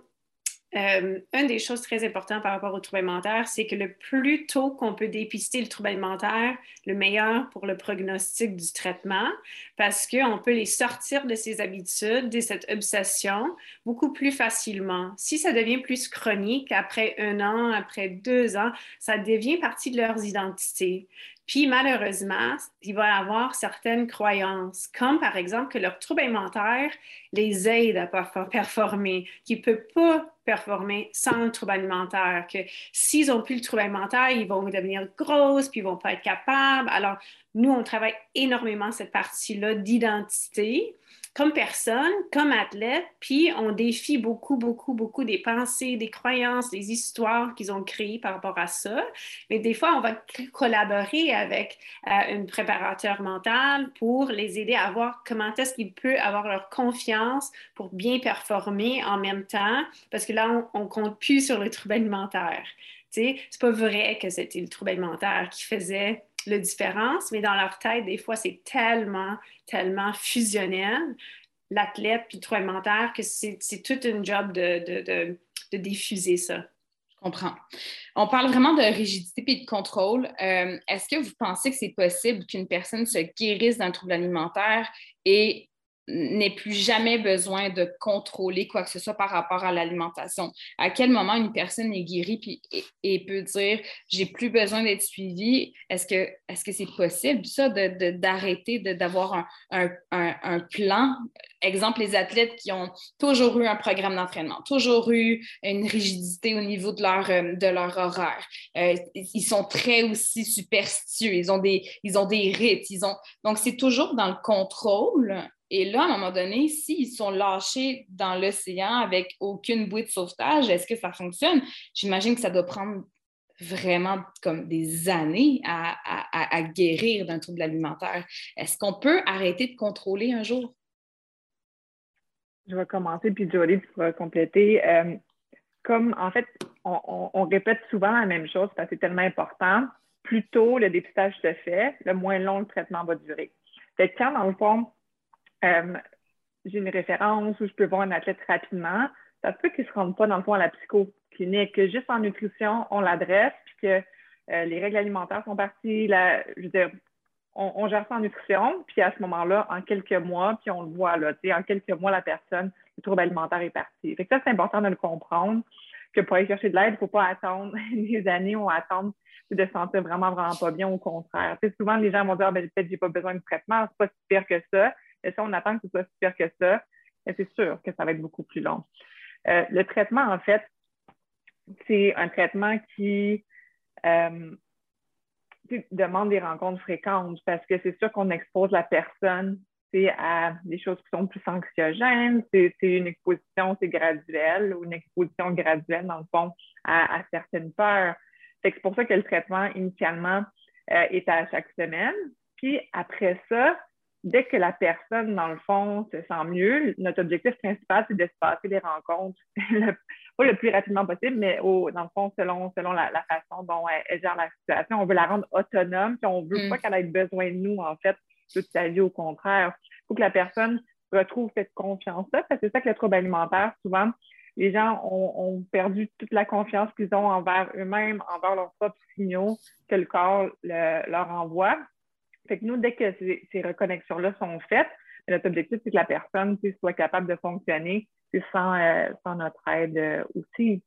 euh, une des choses très importantes par rapport au trouble alimentaire, c'est que le plus tôt qu'on peut dépister le trouble alimentaire, le meilleur pour le prognostic du traitement, parce qu'on peut les sortir de ces habitudes, de cette obsession, beaucoup plus facilement. Si ça devient plus chronique, après un an, après deux ans, ça devient partie de leurs identités. Puis malheureusement, il va avoir certaines croyances, comme par exemple que leur trouble alimentaire les aide à performer, qu'ils ne peuvent pas performer sans le trouble alimentaire, que s'ils n'ont plus le trouble alimentaire, ils vont devenir grosses, puis ils ne vont pas être capables. Alors, nous, on travaille énormément cette partie-là d'identité comme personne, comme athlète, puis on défie beaucoup, beaucoup, beaucoup des pensées, des croyances, des histoires qu'ils ont créées par rapport à ça. Mais des fois, on va collaborer avec euh, un préparateur mental pour les aider à voir comment est-ce qu'ils peuvent avoir leur confiance pour bien performer en même temps, parce que là, on, ne compte plus sur le trouble alimentaire. C'est pas vrai que c'était le trouble alimentaire qui faisait la différence, mais dans leur tête, des fois, c'est tellement, tellement fusionnel, l'athlète puis le trouble alimentaire, que c'est toute une job de, de, de, diffuser ça. Je comprends. On parle vraiment de rigidité et de contrôle. Euh, est-ce que vous pensez que c'est possible qu'une personne se guérisse d'un trouble alimentaire et n'ait plus jamais besoin de contrôler quoi que ce soit par rapport à l'alimentation. À quel moment une personne est guérie puis, et, peut dire j'ai plus besoin d'être suivie? Est-ce que est-ce que c'est possible ça d'arrêter de, d'avoir un, un, plan? Exemple, les athlètes qui ont toujours eu un programme d'entraînement, toujours eu une rigidité au niveau de leur, euh, de leur horaire. Euh, ils sont très aussi superstitieux, ils ont des, ils ont des rites, ils ont... donc c'est toujours dans le contrôle et là, à un moment donné, s'ils sont lâchés dans l'océan avec aucune bouée de sauvetage, est-ce que ça fonctionne? J'imagine que ça doit prendre vraiment comme des années à, guérir d'un trouble alimentaire. Est-ce qu'on peut arrêter de contrôler un jour? Je vais commencer, puis Jolie, tu pourras compléter. Euh, comme, en fait, on, répète souvent la même chose parce que c'est tellement important. Plus tôt le dépistage se fait, le moins long le traitement va durer. Fait quand, dans le fond, euh, j'ai une référence où je peux voir un athlète rapidement, ça peut qu'il ne se rende pas dans le fond à la psychoclinique, que juste en nutrition, on l'adresse, puis que euh, les règles alimentaires sont parties, je veux dire, on, gère ça en nutrition, puis à ce moment-là, en quelques mois, puis on le voit là, en quelques mois, la personne, le trouble alimentaire est parti. Fait ça, c'est important de le comprendre, que pour aller chercher de l'aide, il ne faut pas attendre des années ou attendre de se sentir vraiment, vraiment pas bien, au contraire. souvent, les gens vont dire, ah, ben, peut-être j'ai pas besoin de traitement, c'est pas si pire que ça. Et si on attend que ce soit si pire que ça, c'est sûr que ça va être beaucoup plus long. Euh, le traitement, en fait, c'est un traitement qui euh, demande des rencontres fréquentes parce que c'est sûr qu'on expose la personne à des choses qui sont plus anxiogènes. C'est une exposition, c'est graduel ou une exposition graduelle, dans le fond, à, certaines peurs. C'est pour ça que le traitement, initialement, euh, est à chaque semaine. Puis après ça, dès que la personne, dans le fond, se sent mieux, notre objectif principal, c'est de se passer les rencontres, pas le plus rapidement possible, mais au, dans le fond, selon, selon la, façon dont elle, gère la situation. On veut la rendre autonome, puis on ne veut mm. pas qu'elle ait besoin de nous, en fait, toute sa vie, au contraire. Il faut que la personne retrouve cette confiance-là, parce que c'est ça que le trouble alimentaire, souvent, les gens ont, perdu toute la confiance qu'ils ont envers eux-mêmes, envers leurs propres signaux que le corps leur envoie. Fait que nous, dès que ces, reconnexions-là sont faites, notre objectif, c'est que la personne soit capable de fonctionner sans, euh, sans notre aide euh, aussi.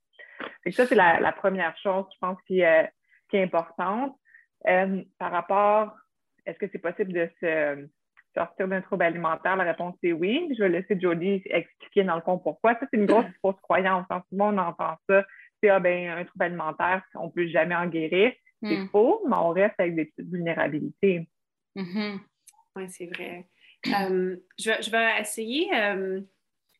Fait que ça, c'est la, première chose, je pense, qui, euh, qui est importante. par rapport, est-ce que c'est possible de se sortir d'un trouble alimentaire? La réponse est oui. Je vais laisser Jodie expliquer dans le fond pourquoi. Ça, c'est une grosse fausse croyance. En souvent, on entend ça. C'est ah, ben, un trouble alimentaire, on ne peut jamais en guérir. C'est hmm. faux, mais on reste avec des petites vulnérabilités. Mm-hmm. Oui, c'est vrai. Euh, je, vais, essayer euh,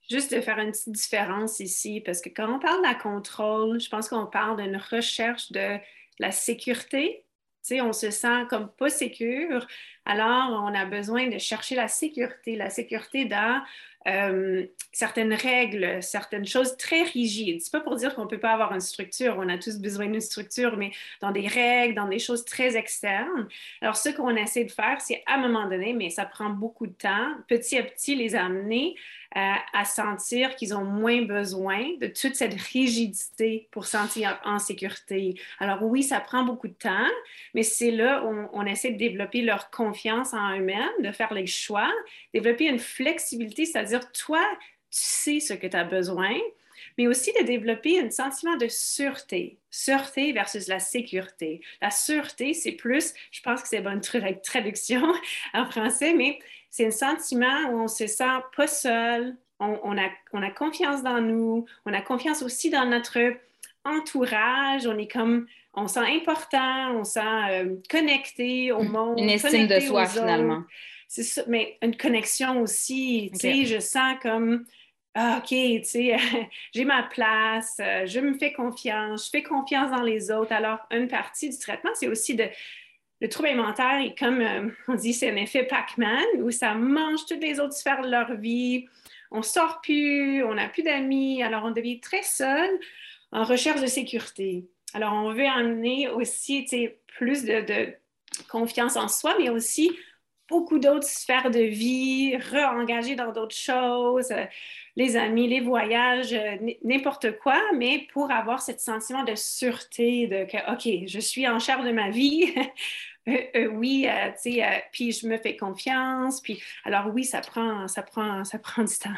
juste de faire une petite différence ici, parce que quand on parle la contrôle, je pense qu'on parle d'une recherche de la sécurité. Tu on se sent comme pas sécure, alors on a besoin de chercher la sécurité, la sécurité dans euh, certaines règles, certaines choses très rigides. C'est pas pour dire qu'on peut pas avoir une structure, on a tous besoin d'une structure, mais dans des règles, dans des choses très externes. Alors, ce qu'on essaie de faire, c'est à un moment donné, mais ça prend beaucoup de temps, petit à petit les amener à sentir qu'ils ont moins besoin de toute cette rigidité pour sentir en sécurité. Alors oui, ça prend beaucoup de temps, mais c'est là où on, essaie de développer leur confiance en eux-mêmes, de faire les choix, développer une flexibilité, c'est-à-dire toi, tu sais ce que tu as besoin, mais aussi de développer un sentiment de sûreté. Sûreté versus la sécurité. La sûreté, c'est plus, je pense que c'est bonne traduction en français, mais c'est un sentiment où on se sent pas seul, on, a, on a confiance dans nous, on a confiance aussi dans notre entourage, on est comme, on sent important, on sent euh, connecté au monde. Une estime de soi finalement. C'est ça, mais une connexion aussi, tu sais, je sens comme, ah, OK, tu sais, j'ai ma place, euh, je me fais confiance, je fais confiance dans les autres. Alors, une partie du traitement, c'est aussi de le trouble alimentaire est comme, euh, on dit, c'est un effet Pac-Man où ça mange toutes les autres sphères de leur vie. On sort plus, on n'a plus d'amis, alors on devient très seul en recherche de sécurité. Alors, on veut amener aussi plus de, confiance en soi, mais aussi beaucoup d'autres sphères de vie, re-engager dans d'autres choses, euh, les amis, les voyages, euh, n'importe quoi, mais pour avoir ce sentiment de sûreté, de que, OK, je suis en charge de ma vie, oui, tu sais, puis je me fais confiance. Puis, alors oui, ça prend, ça prend, ça prend du temps.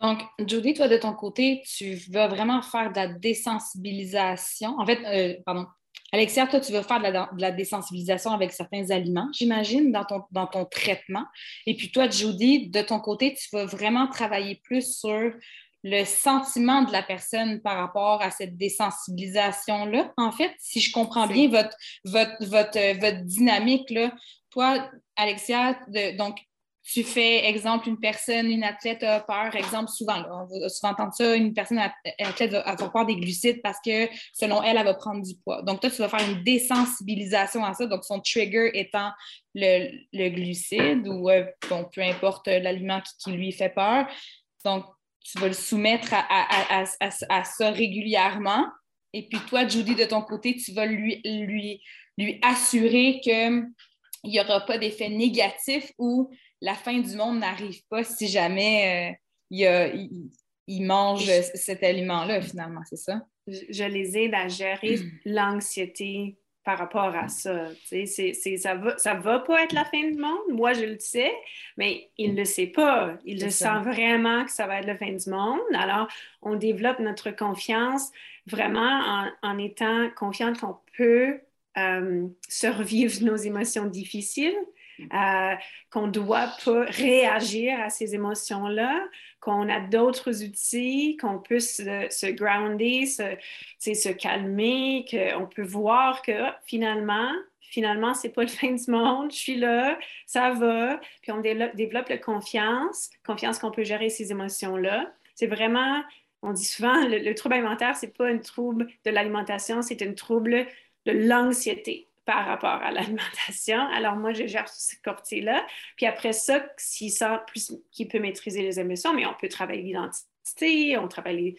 Donc, Judy, toi, de ton côté, tu vas vraiment faire de la désensibilisation. En fait, pardon, Alexia, toi, tu veux faire de la, désensibilisation avec certains aliments, j'imagine, dans ton, dans ton traitement. Et puis toi, Judy, de ton côté, tu vas vraiment travailler plus sur le sentiment de la personne par rapport à cette désensibilisation-là. En fait, si je comprends bien votre, votre, votre, votre dynamique, là, toi, Alexia, de, donc tu fais, exemple, une personne, une athlète a peur, exemple, souvent, on va souvent entendre ça, une personne athlète va avoir peur des glucides parce que, selon elle, elle va prendre du poids. Donc, toi, tu vas faire une désensibilisation à ça, donc son trigger étant le, glucide ou euh, peu importe l'aliment qui, lui fait peur. Donc, tu vas le soumettre à, à, ça régulièrement. Et puis toi, Judy, de ton côté, tu vas lui, lui, lui assurer qu'il n'y aura pas d'effet négatif ou la fin du monde n'arrive pas si jamais euh, il, mange cet aliment-là, finalement, c'est ça? Je, les aide à gérer l'anxiété par rapport à ça. C'est, ça ne va, ça va pas être la fin du monde, moi je le sais, mais il ne le sait pas. Il le sent vraiment que ça va être la fin du monde. Alors, on développe notre confiance vraiment en, en étant confiante qu'on peut euh, survivre nos émotions difficiles, euh, qu'on ne doit pas réagir à ces émotions-là, qu'on a d'autres outils, qu'on peut se, se grounder, se, se calmer, qu'on peut voir que finalement, finalement, c'est pas le fin du monde, je suis là, ça va, puis on développe, la confiance, confiance qu'on peut gérer ces émotions-là. C'est vraiment, on dit souvent, le, le trouble alimentaire, c'est pas un trouble de l'alimentation, c'est un trouble de l'anxiété par rapport à l'alimentation. Alors, moi, je gère ce côté-là. Puis après ça, s'il sent plus qu'il peut maîtriser les émotions, mais on peut travailler l'identité, on travaille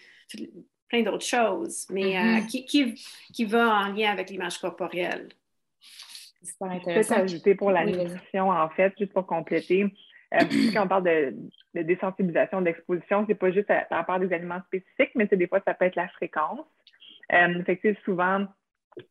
plein d'autres choses, mais euh, mm-hmm. qui, qui, va en lien avec l'image corporelle. C'est super intéressant. Peut ajouter pour la nutrition, en fait, juste pour compléter. Euh, quand on parle de, de désensibilisation, d'exposition, c'est pas juste à, part des aliments spécifiques, mais c'est des fois, ça peut être la fréquence. Euh, fait souvent,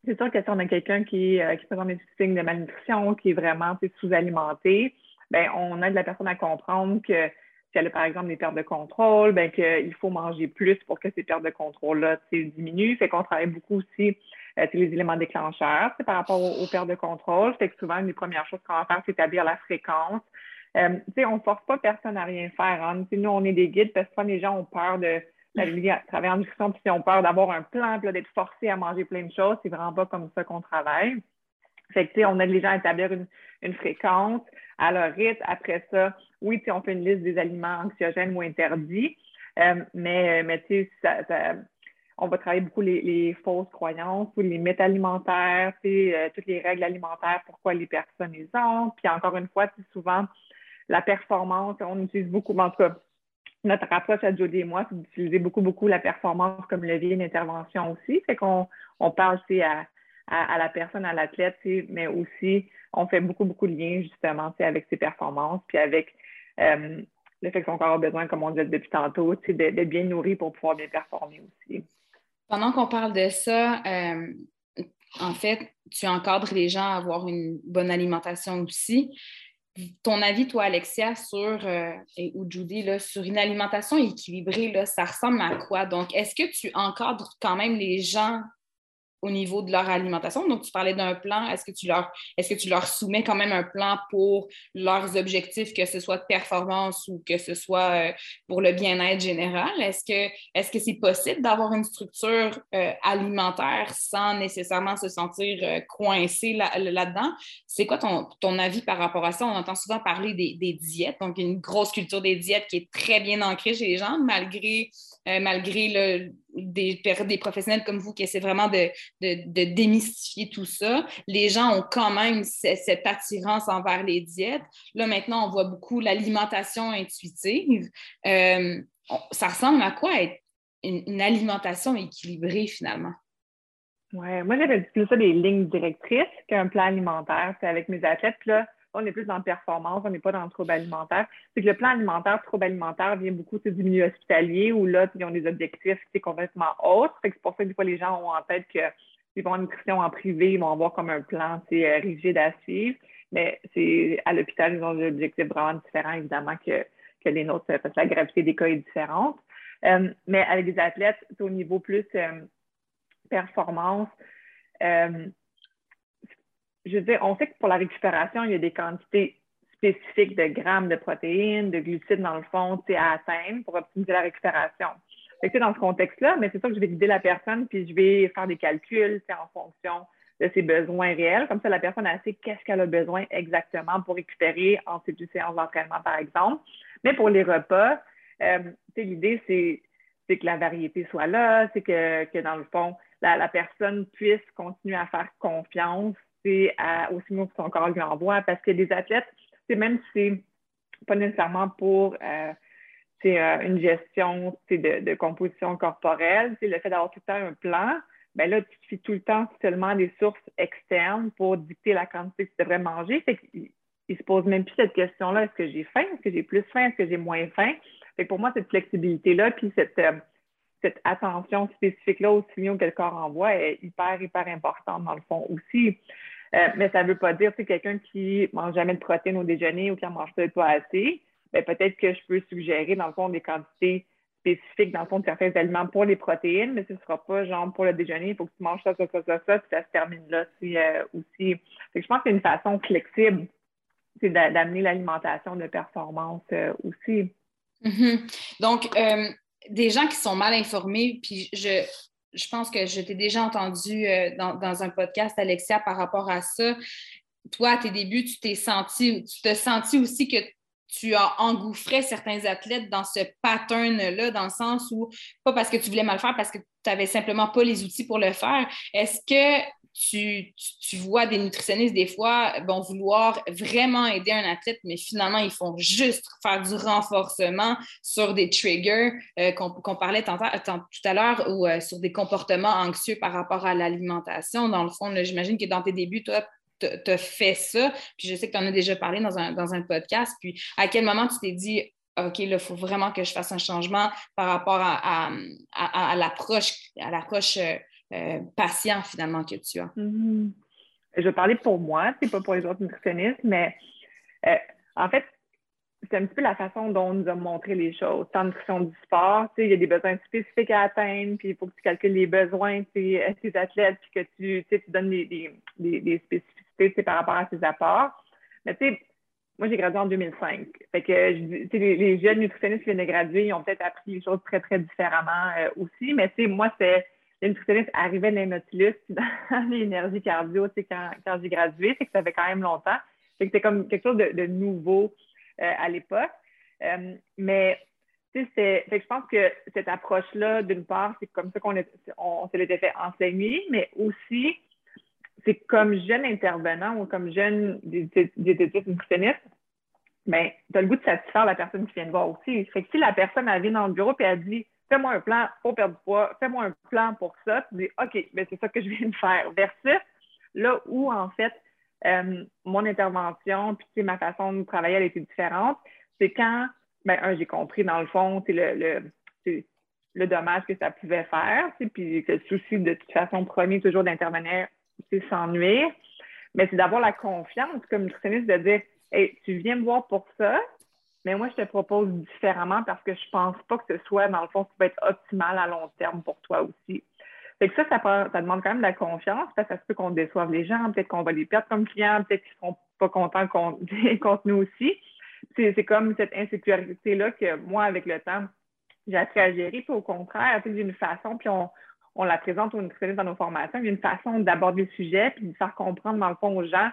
c'est sûr que si on a quelqu'un qui, euh, qui présente des signes de malnutrition, qui est vraiment sous-alimenté, ben, on aide la personne à comprendre que si elle a par exemple des pertes de contrôle, ben, qu'il faut manger plus pour que ces pertes de contrôle-là diminuent. Fait qu'on travaille beaucoup aussi euh, les éléments déclencheurs par rapport aux, pertes de contrôle. Fait que souvent, une des premières choses qu'on va faire, c'est établir la fréquence. Euh, on ne force pas personne à rien faire. Hein. Nous, on est des guides parce que les gens ont peur de la travailler en nutrition, puis si on peur d'avoir un plan, puis d'être forcé à manger plein de choses, c'est vraiment pas comme ça qu'on travaille. Fait que, on aide les gens à établir une, fréquence à leur rythme. Après ça, oui, on fait une liste des aliments anxiogènes ou interdits, euh, mais, mais tu sais, on va travailler beaucoup les, fausses croyances ou les mythes alimentaires, euh, toutes les règles alimentaires, pourquoi les personnes les ont. Puis encore une fois, souvent, la performance, on utilise beaucoup, en tout cas, notre approche à Jodie et moi, c'est d'utiliser beaucoup, beaucoup la performance comme levier d'intervention aussi. Fait qu'on on parle à, à, la personne, à l'athlète, mais aussi on fait beaucoup, beaucoup de liens justement avec ses performances, puis avec euh, le fait que son corps a besoin, comme on disait depuis tantôt, d'être bien nourri pour pouvoir bien performer aussi. Pendant qu'on parle de ça, euh, en fait, tu encadres les gens à avoir une bonne alimentation aussi ton avis, toi, Alexia, sur, euh, ou Judy, là, sur une alimentation équilibrée, là, ça ressemble à quoi? Donc, est-ce que tu encadres quand même les gens au niveau de leur alimentation. Donc, tu parlais d'un plan. Est-ce que tu leur est-ce que tu leur soumets quand même un plan pour leurs objectifs, que ce soit de performance ou que ce soit euh, pour le bien-être général? Est-ce que est-ce que c'est possible d'avoir une structure euh, alimentaire sans nécessairement se sentir euh, coincé là, dedans c'est quoi ton, ton, avis par rapport à ça? On entend souvent parler des, des, diètes, donc une grosse culture des diètes qui est très bien ancrée chez les gens, malgré, malgré le des, des professionnels comme vous qui essaient vraiment de, démystifier tout ça. Les gens ont quand même cette attirance envers les diètes. Là, maintenant, on voit beaucoup l'alimentation intuitive. Euh, ça ressemble à quoi être une, alimentation équilibrée finalement? Oui, moi j'avais plus ça des lignes directrices qu'un plan alimentaire. Avec mes athlètes. là, on est plus dans la performance, on n'est pas dans le trouble alimentaire. C'est que le plan alimentaire, trouble alimentaire vient beaucoup du milieu hospitalier où là, ils ont des objectifs complètement autres. C'est pour ça que des fois, les gens ont en tête que ils vont en nutrition en privé, ils vont avoir comme un plan c'est rigide à suivre. Mais à l'hôpital, ils ont des objectifs vraiment différents, évidemment, que, que les nôtres, parce que la gravité des cas est différente. mais avec des athlètes, au niveau plus performance, je veux dire, on sait que pour la récupération, il y a des quantités spécifiques de grammes de protéines, de glucides dans le fond, à atteindre pour optimiser la récupération. Fait dans ce contexte-là, mais c'est sûr que je vais guider la personne, puis je vais faire des calculs en fonction de ses besoins réels. Comme ça, la personne sait qu'est-ce qu'elle a besoin exactement pour récupérer en ces deux séances d'entraînement, par exemple. Mais pour les repas, euh, l'idée, c'est, que la variété soit là, c'est que, que dans le fond, la, la, personne puisse continuer à faire confiance à, au signaux que son corps lui envoie. Parce que les athlètes, même si c'est pas nécessairement pour euh, euh, une gestion de, de, composition corporelle, le fait d'avoir tout le temps un plan, ben là, tu suis tout le temps seulement des sources externes pour dicter la quantité que tu devrais manger. Fait qu'il ne se pose même plus cette question-là, est-ce que j'ai faim? Est-ce que j'ai plus faim? Est-ce que j'ai moins faim? Fait pour moi, cette flexibilité-là, puis cette, euh, cette attention spécifique-là aux signaux que le corps envoie est hyper, hyper importante dans le fond aussi. Euh, mais ça ne veut pas dire, que quelqu'un qui mange jamais de protéines au déjeuner ou qui en mange peut-être pas assez, ben, peut-être que je peux suggérer, dans le fond, des quantités spécifiques, dans le fond, de certains aliments pour les protéines, mais ce ne sera pas genre pour le déjeuner, il faut que tu manges ça, ça, ça, ça, ça, puis ça se termine là euh, aussi. je pense que c'est une façon flexible d'amener l'alimentation de performance euh, aussi. Mm-hmm. Donc, des gens qui sont mal informés, puis je, je pense que je t'ai déjà entendu euh, dans, un podcast, Alexia, par rapport à ça. Toi, à tes débuts, tu t'es senti, tu te senti aussi que tu as engouffré certains athlètes dans ce pattern-là, dans le sens où, pas parce que tu voulais mal faire, parce que tu n'avais simplement pas les outils pour le faire. Est-ce que tu, vois des nutritionnistes, des fois, vont vouloir vraiment aider un athlète, mais finalement, ils font juste faire du renforcement sur des triggers euh, qu'on parlait tout à l'heure ou euh, sur des comportements anxieux par rapport à l'alimentation? Dans le fond, j'imagine que dans tes débuts, toi, tu as fait ça. Puis je sais que tu en as déjà parlé dans un, dans un podcast. Puis à quel moment tu t'es dit, OK, là, il faut vraiment que je fasse un changement par rapport à, à, l'approche, à l'approche euh, euh, patient finalement que tu as? Mm-hmm. Je vais parler pour moi, c'est pas pour les autres nutritionnistes, mais euh, en fait, c'est un petit peu la façon dont on nous a montré les choses. En nutrition du sport, il y a des besoins spécifiques à atteindre, puis il faut que tu calcules les besoins de tes, athlètes, puis que tu, tu donnes des, des, des, spécificités par rapport à ces apports. Mais tu sais, moi, j'ai gradué en 2005. Fait que les, les, jeunes nutritionnistes qui viennent de graduer, ils ont peut-être appris les choses très, très différemment euh, aussi. Mais tu sais, moi, c'est les nutritionnistes arrivaient dans les Nautilus, dans l'énergie cardio, quand, quand j'ai gradué, c'est que ça fait quand même longtemps. C'est que c'était comme quelque chose de, nouveau euh, à l'époque. Euh, mais c'est, je pense que cette approche-là, d'une part, c'est comme ça qu'on on, se l'était fait enseigner, mais aussi, c'est comme jeune intervenant ou comme jeune diététiste nutritionniste, mais tu as le goût de satisfaire la personne qui vient de voir aussi. Fait que si la personne elle vient dans le bureau et elle dit fais-moi un plan pour perdre du poids, fais-moi un plan pour ça. Tu dis, OK, ben c'est ça que je viens de faire. Versus là où, en fait, euh, mon intervention, puis ma façon de travailler, elle était différente. C'est quand, ben, un, j'ai compris, dans le fond, c'est le, le, le dommage que ça pouvait faire, puis le souci, de toute façon, premier, toujours d'intervenir, c'est nuire. Mais c'est d'avoir la confiance comme nutritionniste de dire, hey, tu viens me voir pour ça, mais moi, je te propose différemment parce que je pense pas que ce soit, dans le fond, ce qui va être optimal à long terme pour toi aussi. Fait que ça, ça, ça demande quand même de la confiance parce que ça se peut qu'on déçoive les gens, peut-être qu'on va les perdre comme clients, peut-être qu'ils seront pas contents contre nous aussi. C'est comme cette insécurité-là que moi, avec le temps, j'ai appris à gérer. Puis au contraire, d'une façon, puis on, on la présente aux nutritionnistes dans nos formations, il y a une façon d'aborder le sujet puis de faire comprendre, dans le fond, aux gens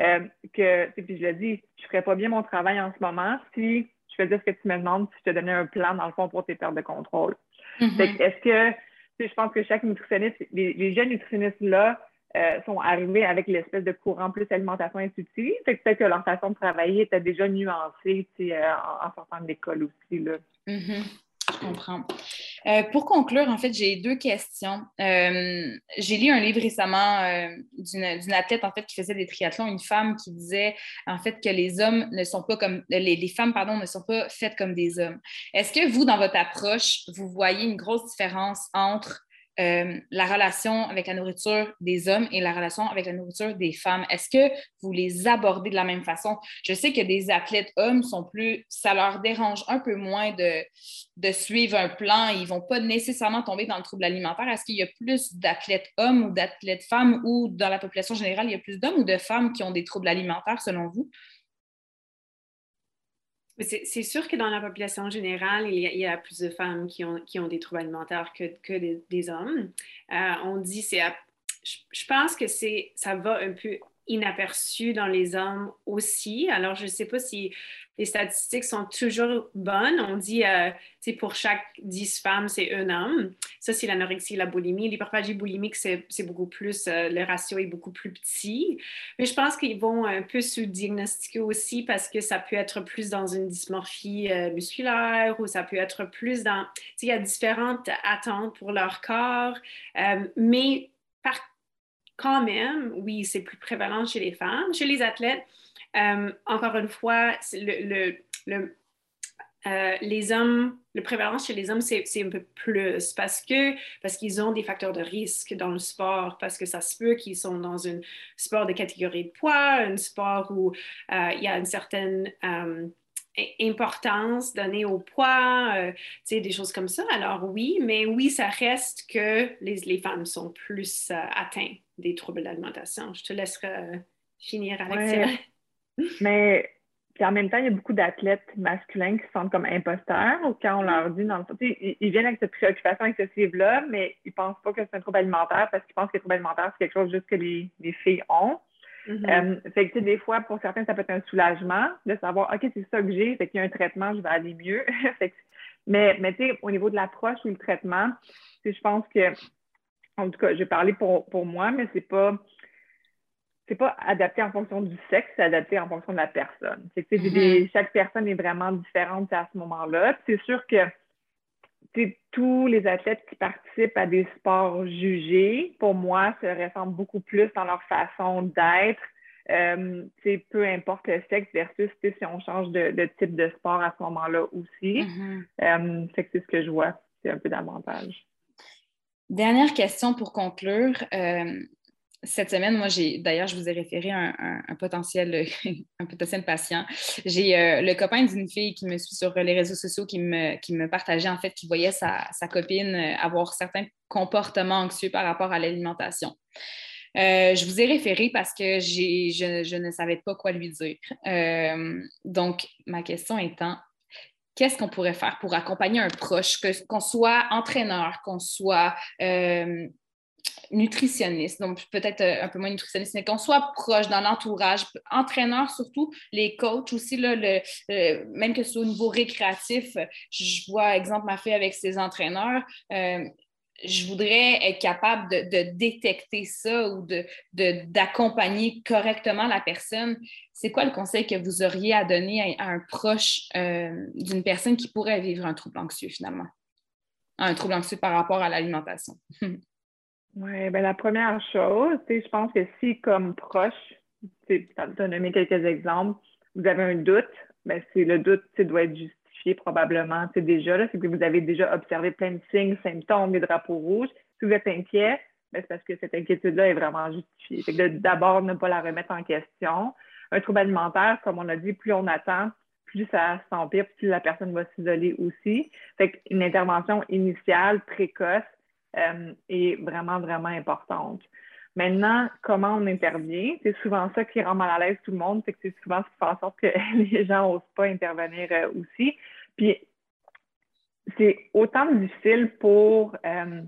euh, que, puis je le dis, je ne ferais pas bien mon travail en ce moment si je faisais ce que tu me demandes, si je te donnais un plan, dans le fond, pour tes pertes de contrôle. Mm-hmm. Est-ce que, je pense que chaque nutritionniste, les, jeunes nutritionnistes-là, euh, sont arrivés avec l'espèce de courant plus alimentation intuitive. Fait que peut-être que leur façon de travailler était déjà nuancée euh, en, en, sortant de l'école aussi. Là. Mm-hmm. Euh, pour conclure, en fait, j'ai deux questions. Euh, j'ai lu un livre récemment euh, d'une athlète en fait qui faisait des triathlons, une femme qui disait en fait que les hommes ne sont pas comme les, les femmes pardon ne sont pas faites comme des hommes. Est-ce que vous dans votre approche vous voyez une grosse différence entre euh, la relation avec la nourriture des hommes et la relation avec la nourriture des femmes. Est-ce que vous les abordez de la même façon? Je sais que des athlètes hommes sont plus, ça leur dérange un peu moins de, de suivre un plan. Ils ne vont pas nécessairement tomber dans le trouble alimentaire. Est-ce qu'il y a plus d'athlètes hommes ou d'athlètes femmes ou dans la population générale, il y a plus d'hommes ou de femmes qui ont des troubles alimentaires selon vous? C'est sûr que dans la population générale, il y a, plus de femmes qui ont, qui ont des troubles alimentaires que, que des, hommes. Euh, on dit, c'est, je, je pense que c'est, ça va un peu inaperçu dans les hommes aussi. Alors, je ne sais pas si les statistiques sont toujours bonnes. On dit, euh, pour chaque 10 femmes, c'est un homme. Ça, c'est l'anorexie, la boulimie. L'hyperphagie boulimique, c'est beaucoup plus, euh, le ratio est beaucoup plus petit. Mais je pense qu'ils vont un peu se diagnostiquer aussi parce que ça peut être plus dans une dysmorphie euh, musculaire ou ça peut être plus dans, il y a différentes attentes pour leur corps. Mais quand même, oui, c'est plus prévalent chez les femmes. Chez les athlètes, euh, encore une fois, le, euh, les hommes, le prévalence chez les hommes, c'est un peu plus parce que parce qu'ils ont des facteurs de risque dans le sport, parce que ça se peut qu'ils sont dans un sport de catégorie de poids, un sport où euh, il y a une certaine importance donnée au poids, des choses comme ça. Alors oui, mais oui, ça reste que les, femmes sont plus atteintes des troubles d'alimentation. Je te laisserai finir, Alexia. Mais puis en même temps, il y a beaucoup d'athlètes masculins qui se sentent comme imposteurs ou quand on leur dit, dans le ils, ils viennent avec cette préoccupation excessive-là, mais ils ne pensent pas que c'est un trouble alimentaire parce qu'ils pensent que le trouble alimentaire, c'est quelque chose juste que les, les filles ont. Mm-hmm. Euh, fait que, des fois, pour certains, ça peut être un soulagement de savoir, OK, c'est ça que j'ai, fait qu'il y a un traitement, je vais aller mieux. mais, mais tu sais, au niveau de l'approche ou le traitement, je pense que, en tout cas, je vais parler pour, pour moi, mais c'est pas c'est pas adapté en fonction du sexe, c'est adapté en fonction de la personne. C'est que mm-hmm. chaque personne est vraiment différente à ce moment-là. C'est sûr que tous les athlètes qui participent à des sports jugés, pour moi, se ressemblent beaucoup plus dans leur façon d'être. Euh, peu importe le sexe versus si on change de, type de sport à ce moment-là aussi. Mm-hmm. Euh, c'est ce que je vois, c'est un peu davantage. Dernière question pour conclure. Euh, cette semaine, moi, j'ai d'ailleurs, je vous ai référé un, potentiel, un potentiel patient. J'ai euh, le copain d'une fille qui me suit sur les réseaux sociaux qui me, qui me partageait en fait qu'il voyait sa, sa, copine euh, avoir certains comportements anxieux par rapport à l'alimentation. Euh, je vous ai référé parce que je, je, ne savais pas quoi lui dire. donc, ma question étant, qu'est-ce qu'on pourrait faire pour accompagner un proche, qu'on soit entraîneur, qu'on soit nutritionniste, donc peut-être euh, un peu moins nutritionniste, mais qu'on soit proche dans l'entourage, entraîneur surtout, les coachs aussi, là, le, même que ce soit au niveau récréatif, je vois, exemple, ma fille avec ses entraîneurs, euh, je voudrais être capable de, détecter ça ou d'accompagner de, correctement la personne. C'est quoi le conseil que vous auriez à donner à, un proche euh, d'une personne qui pourrait vivre un trouble anxieux finalement? Un trouble anxieux par rapport à l'alimentation. Oui, ben la première chose, je pense que si comme proche, tu as donné quelques exemples, vous avez un doute, ben c'est le doute doit être justifié probablement déjà. C'est que vous avez déjà observé plein de signes, symptômes, des drapeaux rouges. Si vous êtes inquiet, ben, c'est parce que cette inquiétude-là est vraiment justifiée. D'abord, ne pas la remettre en question. Un trouble alimentaire, comme on a dit, plus on attend, plus ça s'empire, plus la personne va s'isoler aussi. Fait qu'une intervention initiale, précoce, euh, est vraiment, vraiment importante. Maintenant, comment on intervient? C'est souvent ça qui rend mal à l'aise tout le monde, c'est que c'est souvent ce qui fait en sorte que les gens n'osent pas intervenir euh, aussi. Puis, c'est autant difficile pour euh,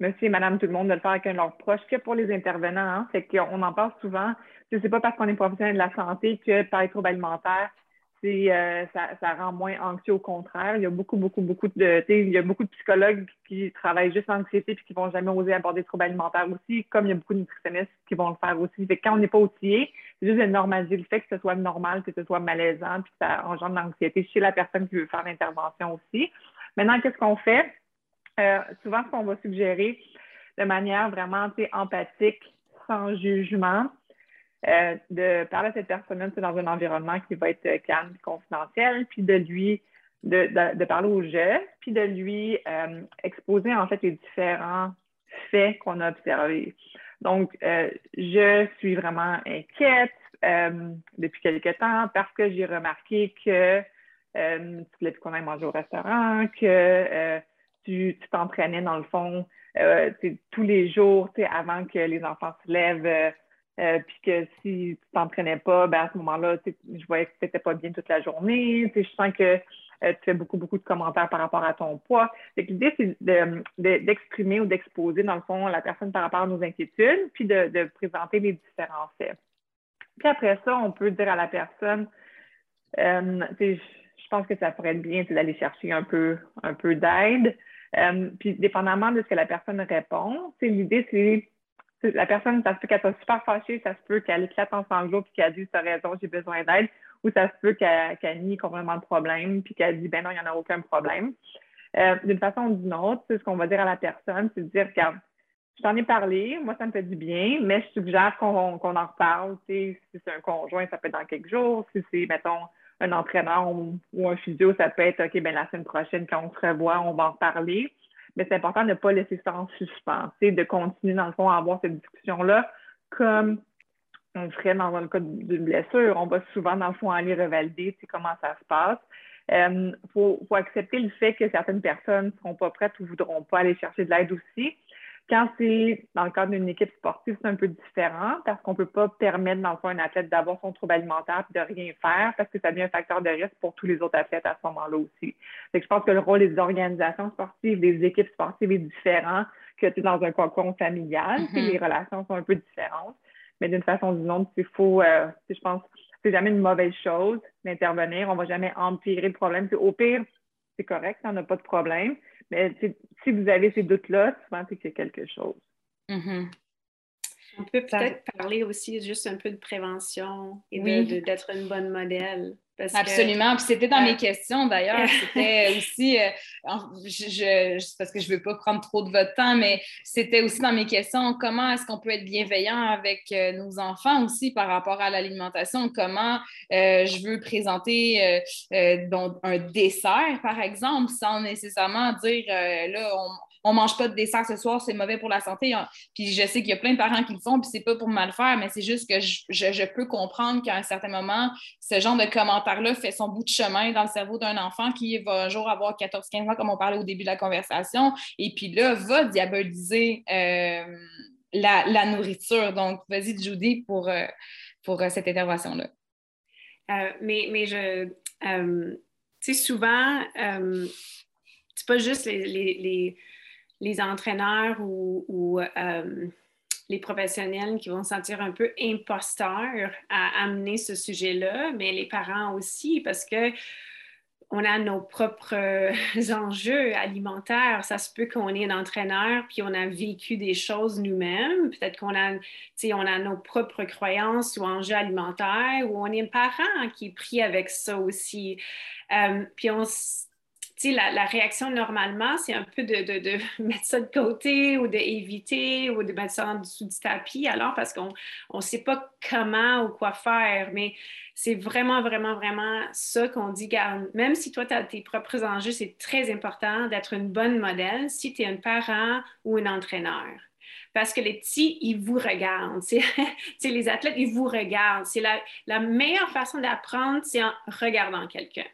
monsieur et madame tout le monde de le faire avec un de leurs proches que pour les intervenants. Hein. C'est qu'on en parle souvent. Ce n'est pas parce qu'on est professionnel de la santé que par les troubles alimentaires, euh, ça, rend moins anxieux au contraire. Il y a beaucoup, beaucoup, beaucoup de, il y a beaucoup de psychologues qui travaillent juste l'anxiété puis qui vont jamais oser aborder les troubles alimentaires aussi, comme il y a beaucoup de nutritionnistes qui vont le faire aussi. Fait quand on n'est pas outillé, c'est juste de normaliser le fait que ce soit normal, que ce soit malaisant, puis que ça engendre l'anxiété chez la personne qui veut faire l'intervention aussi. Maintenant, qu'est-ce qu'on fait? Euh, souvent, ce qu'on va suggérer de manière vraiment empathique, sans jugement, euh, de parler à cette personne-là dans un environnement qui va être calme confidentiel, puis de lui de, parler au jeu, puis de lui euh, exposer en fait les différents faits qu'on a observés. Donc, euh, je suis vraiment inquiète euh, depuis quelque temps parce que j'ai remarqué que tu voulais qu'on aille manger au restaurant, que tu t'entraînais dans le fond tous les jours avant que les enfants se lèvent. Puis que si tu t'entraînais pas, ben à ce moment-là, je voyais que tu n'étais pas bien toute la journée. Je sens que euh, tu fais beaucoup, beaucoup de commentaires par rapport à ton poids. L'idée, c'est d'exprimer ou d'exposer, dans le fond, la personne par rapport à nos inquiétudes, puis de, présenter les différents faits. Puis après ça, on peut dire à la personne, euh, je pense que ça pourrait être bien d'aller chercher un peu, un peu d'aide. Euh, puis dépendamment de ce que la personne répond, l'idée, c'est la personne, ça se peut qu'elle soit super fâchée, ça se peut qu'elle éclate en sanglots puis qu'elle dise T'as raison, j'ai besoin d'aide ou ça se peut qu'elle nie complètement le problème, puis qu'elle dit, ben non, il n'y en a aucun problème. Euh, d'une façon ou d'une autre, ce qu'on va dire à la personne, c'est de dire, regarde, je t'en ai parlé, moi, ça me fait du bien, mais je suggère qu'on en reparle. Si c'est un conjoint, ça peut être dans quelques jours. Si c'est, mettons, un entraîneur ou, un physio, ça peut être, OK, ben la semaine prochaine, quand on se revoit, on va en reparler. Mais c'est important de ne pas laisser ça en suspens, de continuer, dans le fond, à avoir cette discussion-là comme on ferait dans le cas d'une blessure. On va souvent, dans le fond, aller revalider comment ça se passe. Il euh, faut, accepter le fait que certaines personnes ne seront pas prêtes ou ne voudront pas aller chercher de l'aide aussi. Quand c'est dans le cadre d'une équipe sportive, c'est un peu différent parce qu'on ne peut pas permettre, dans le fond, à un athlète d'avoir son trouble alimentaire et de rien faire parce que ça devient un facteur de risque pour tous les autres athlètes à ce moment-là aussi. je pense que le rôle des organisations sportives, des équipes sportives est différent que dans un cocon familial. Mm-hmm. Les relations sont un peu différentes mais d'une façon ou d'une autre, il faut, euh, je pense, c'est jamais une mauvaise chose d'intervenir. On ne va jamais empirer le problème. Au pire, c'est correct, on n'a pas de problème. Mais si vous avez ces doutes-là, souvent, c'est y a quelque chose. Mm-hmm. On peut peut-être parler aussi juste un peu de prévention et d'être une bonne modèle. Absolument. Puis c'était dans mes questions d'ailleurs. C'était aussi, euh, je, parce que je ne veux pas prendre trop de votre temps, mais c'était aussi dans mes questions comment est-ce qu'on peut être bienveillant avec euh, nos enfants aussi par rapport à l'alimentation? Comment euh, je veux présenter un dessert, par exemple, sans nécessairement dire là, on, mange pas de dessert ce soir, c'est mauvais pour la santé. Puis je sais qu'il y a plein de parents qui le font, puis c'est pas pour mal faire, mais c'est juste que je, peux comprendre qu'à un certain moment, ce genre de commentaire-là fait son bout de chemin dans le cerveau d'un enfant qui va un jour avoir 14-15 ans, comme on parlait au début de la conversation, et puis là, va diaboliser euh, la, nourriture. Donc, vas-y, Judy, pour, euh, pour euh, cette intervention-là. mais, mais je. tu sais, souvent, c'est pas juste les entraîneurs ou, euh, les professionnels qui vont se sentir un peu imposteurs à amener ce sujet-là, mais les parents aussi, parce que on a nos propres enjeux alimentaires. Ça se peut qu'on est un entraîneur puis on a vécu des choses nous-mêmes. Peut-être qu'on a, on a nos propres croyances ou enjeux alimentaires ou on est un parent qui est pris avec ça aussi. Euh, puis on la, réaction normalement, c'est un peu de, mettre ça de côté ou d'éviter ou de mettre ça en dessous du tapis, alors parce qu'on ne sait pas comment ou quoi faire. Mais c'est vraiment, vraiment, vraiment ça qu'on dit, même si toi, tu as tes propres enjeux, c'est très important d'être une bonne modèle si tu es un parent ou un entraîneur parce que les petits, ils vous regardent. les athlètes, ils vous regardent. C'est la meilleure façon d'apprendre, c'est en regardant quelqu'un.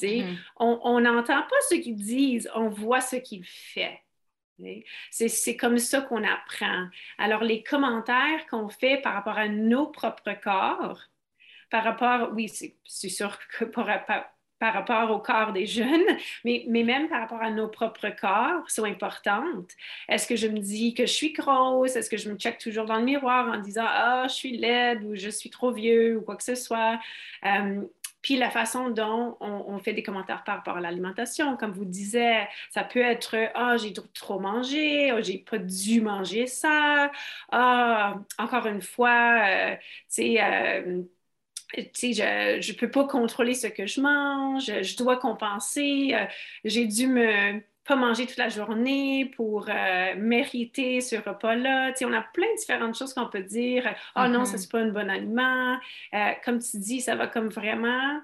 Mm-hmm. On n'entend pas ce qu'ils disent, on voit ce qu'ils font. C'est comme ça qu'on apprend. Alors, les commentaires qu'on fait par rapport à nos propres corps, par rapport, oui, c'est sûr que par, par, rapport au corps des jeunes, mais, mais, même par rapport à nos propres corps sont importantes. Est-ce que je me dis que je suis grosse? Est-ce que je me check toujours dans le miroir en disant Ah, je suis laide ou je suis trop vieux ou quoi que ce soit? Euh, puis la façon dont on, fait des commentaires par rapport à l'alimentation, comme vous disiez, ça peut être Ah, j'ai trop mangé, oh, j'ai pas dû manger ça, ah, encore une fois, euh, tu sais, euh, je ne peux pas contrôler ce que je mange, je dois compenser, euh, j'ai dû me pas manger toute la journée pour mériter ce repas-là. on a plein de différentes choses qu'on peut dire. Oh non, ça, mm-hmm. c'est pas un bon aliment. comme tu dis, ça va comme vraiment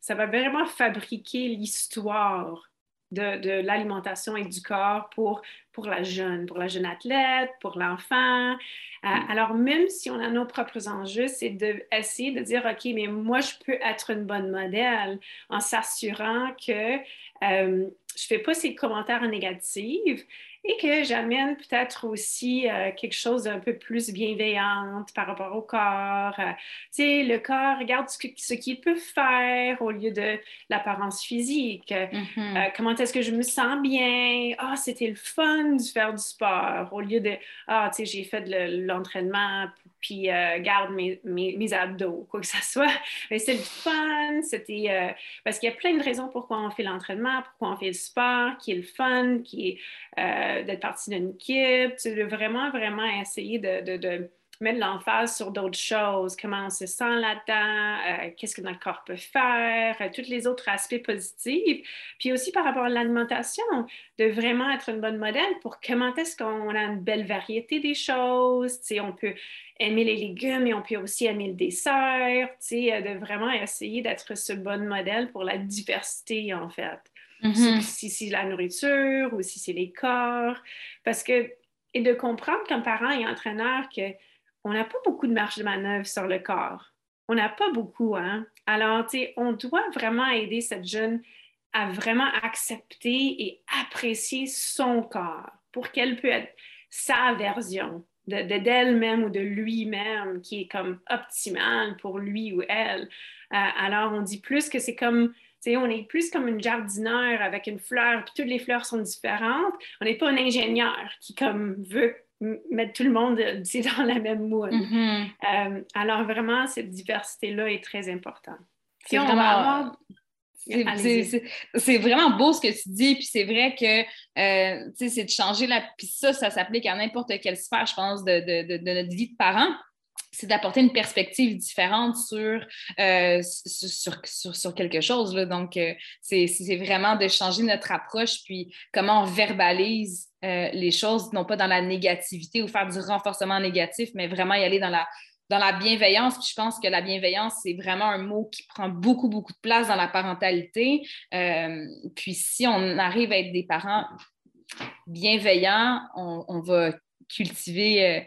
ça va vraiment fabriquer l'histoire de, l'alimentation et du corps pour, pour la jeune, pour la jeune athlète, pour l'enfant. Euh, mm. alors, même si on a nos propres enjeux, c'est d'essayer de, dire, OK, mais moi, je peux être une bonne modèle en s'assurant que euh, je ne fais pas ces commentaires négatifs et que j'amène peut-être aussi euh, quelque chose d'un peu plus bienveillante par rapport au corps. Euh, tu sais, le corps regarde ce, qu'il peut faire au lieu de l'apparence physique. Mm-hmm. Euh, comment est-ce que je me sens bien? Ah, c'était le fun de faire du sport au lieu de, ah, tu sais, j'ai fait de l'entraînement puis euh, garde mes, abdos, quoi que ce soit. Mais c'est le fun, c'était... Euh, parce qu'il y a plein de raisons pourquoi on fait l'entraînement, pourquoi on fait le sport, qui est le fun, qui est euh, d'être partie d'une équipe, tu vraiment, vraiment essayer de mettre l'emphase sur d'autres choses, comment on se sent là-dedans, euh, qu'est-ce que notre corps peut faire, euh, tous les autres aspects positifs. Puis aussi par rapport à l'alimentation, de vraiment être une bonne modèle pour comment est-ce qu'on a une belle variété des choses. on peut aimer les légumes et on peut aussi aimer le dessert, euh, de vraiment essayer d'être ce bon modèle pour la diversité, en fait. Mm-hmm. Si, c'est la nourriture ou si c'est les corps. Parce que, et de comprendre comme parent et entraîneur que on n'a pas beaucoup de marge de manœuvre sur le corps. On n'a pas beaucoup, hein? Alors, tu sais, on doit vraiment aider cette jeune à vraiment accepter et apprécier son corps pour qu'elle puisse être sa version de, d'elle-même ou de lui-même qui est comme optimale pour lui ou elle. Euh, alors, on dit plus que c'est comme, tu sais, on est plus comme une jardinière avec une fleur, puis toutes les fleurs sont différentes. On n'est pas un ingénieur qui comme veut mettre tout le monde euh, dans la même moule. Mm-hmm. Euh, alors vraiment, cette diversité-là est très importante. C'est vraiment... C'est vraiment beau ce que tu dis, puis c'est vrai que euh, c'est de changer la. Puis ça, ça s'applique à n'importe quelle sphère, je pense, de, de, de, notre vie de parents c'est d'apporter une perspective différente sur, sur, sur, sur, quelque chose. Là. Donc, c'est vraiment de changer notre approche, puis comment on verbalise euh, les choses, non pas dans la négativité ou faire du renforcement négatif, mais vraiment y aller dans la, dans la bienveillance. Puis je pense que la bienveillance, c'est vraiment un mot qui prend beaucoup, beaucoup de place dans la parentalité. Euh, puis si on arrive à être des parents bienveillants, on, va cultiver euh,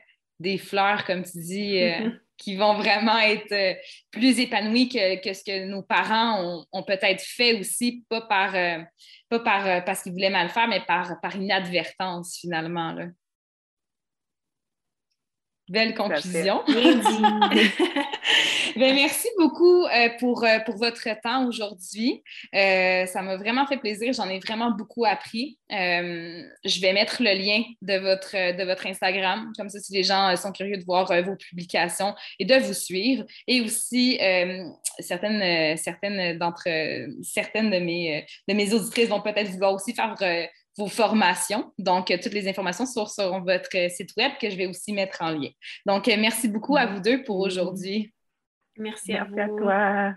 des fleurs, comme tu dis, mm-hmm. qui vont vraiment être plus épanouies que, ce que nos parents ont, peut-être fait aussi, pas par pas par, euh, parce qu'ils voulaient mal faire, mais par, par inadvertance finalement. Là. Belle conclusion. Ben, merci beaucoup euh, pour, euh, pour votre temps aujourd'hui. ça m'a vraiment fait plaisir. J'en ai vraiment beaucoup appris. je vais mettre le lien de votre, de votre Instagram. Comme ça, si les gens sont curieux de voir vos publications et de vous suivre. Et aussi, certaines, certaines d'entre certaines de mes, de mes auditrices vont peut-être vouloir aussi faire vos formations. Donc, euh, toutes les informations sont sur votre site web que je vais aussi mettre en lien. Donc, euh, merci beaucoup à vous deux pour aujourd'hui. Merci, à vous. À toi.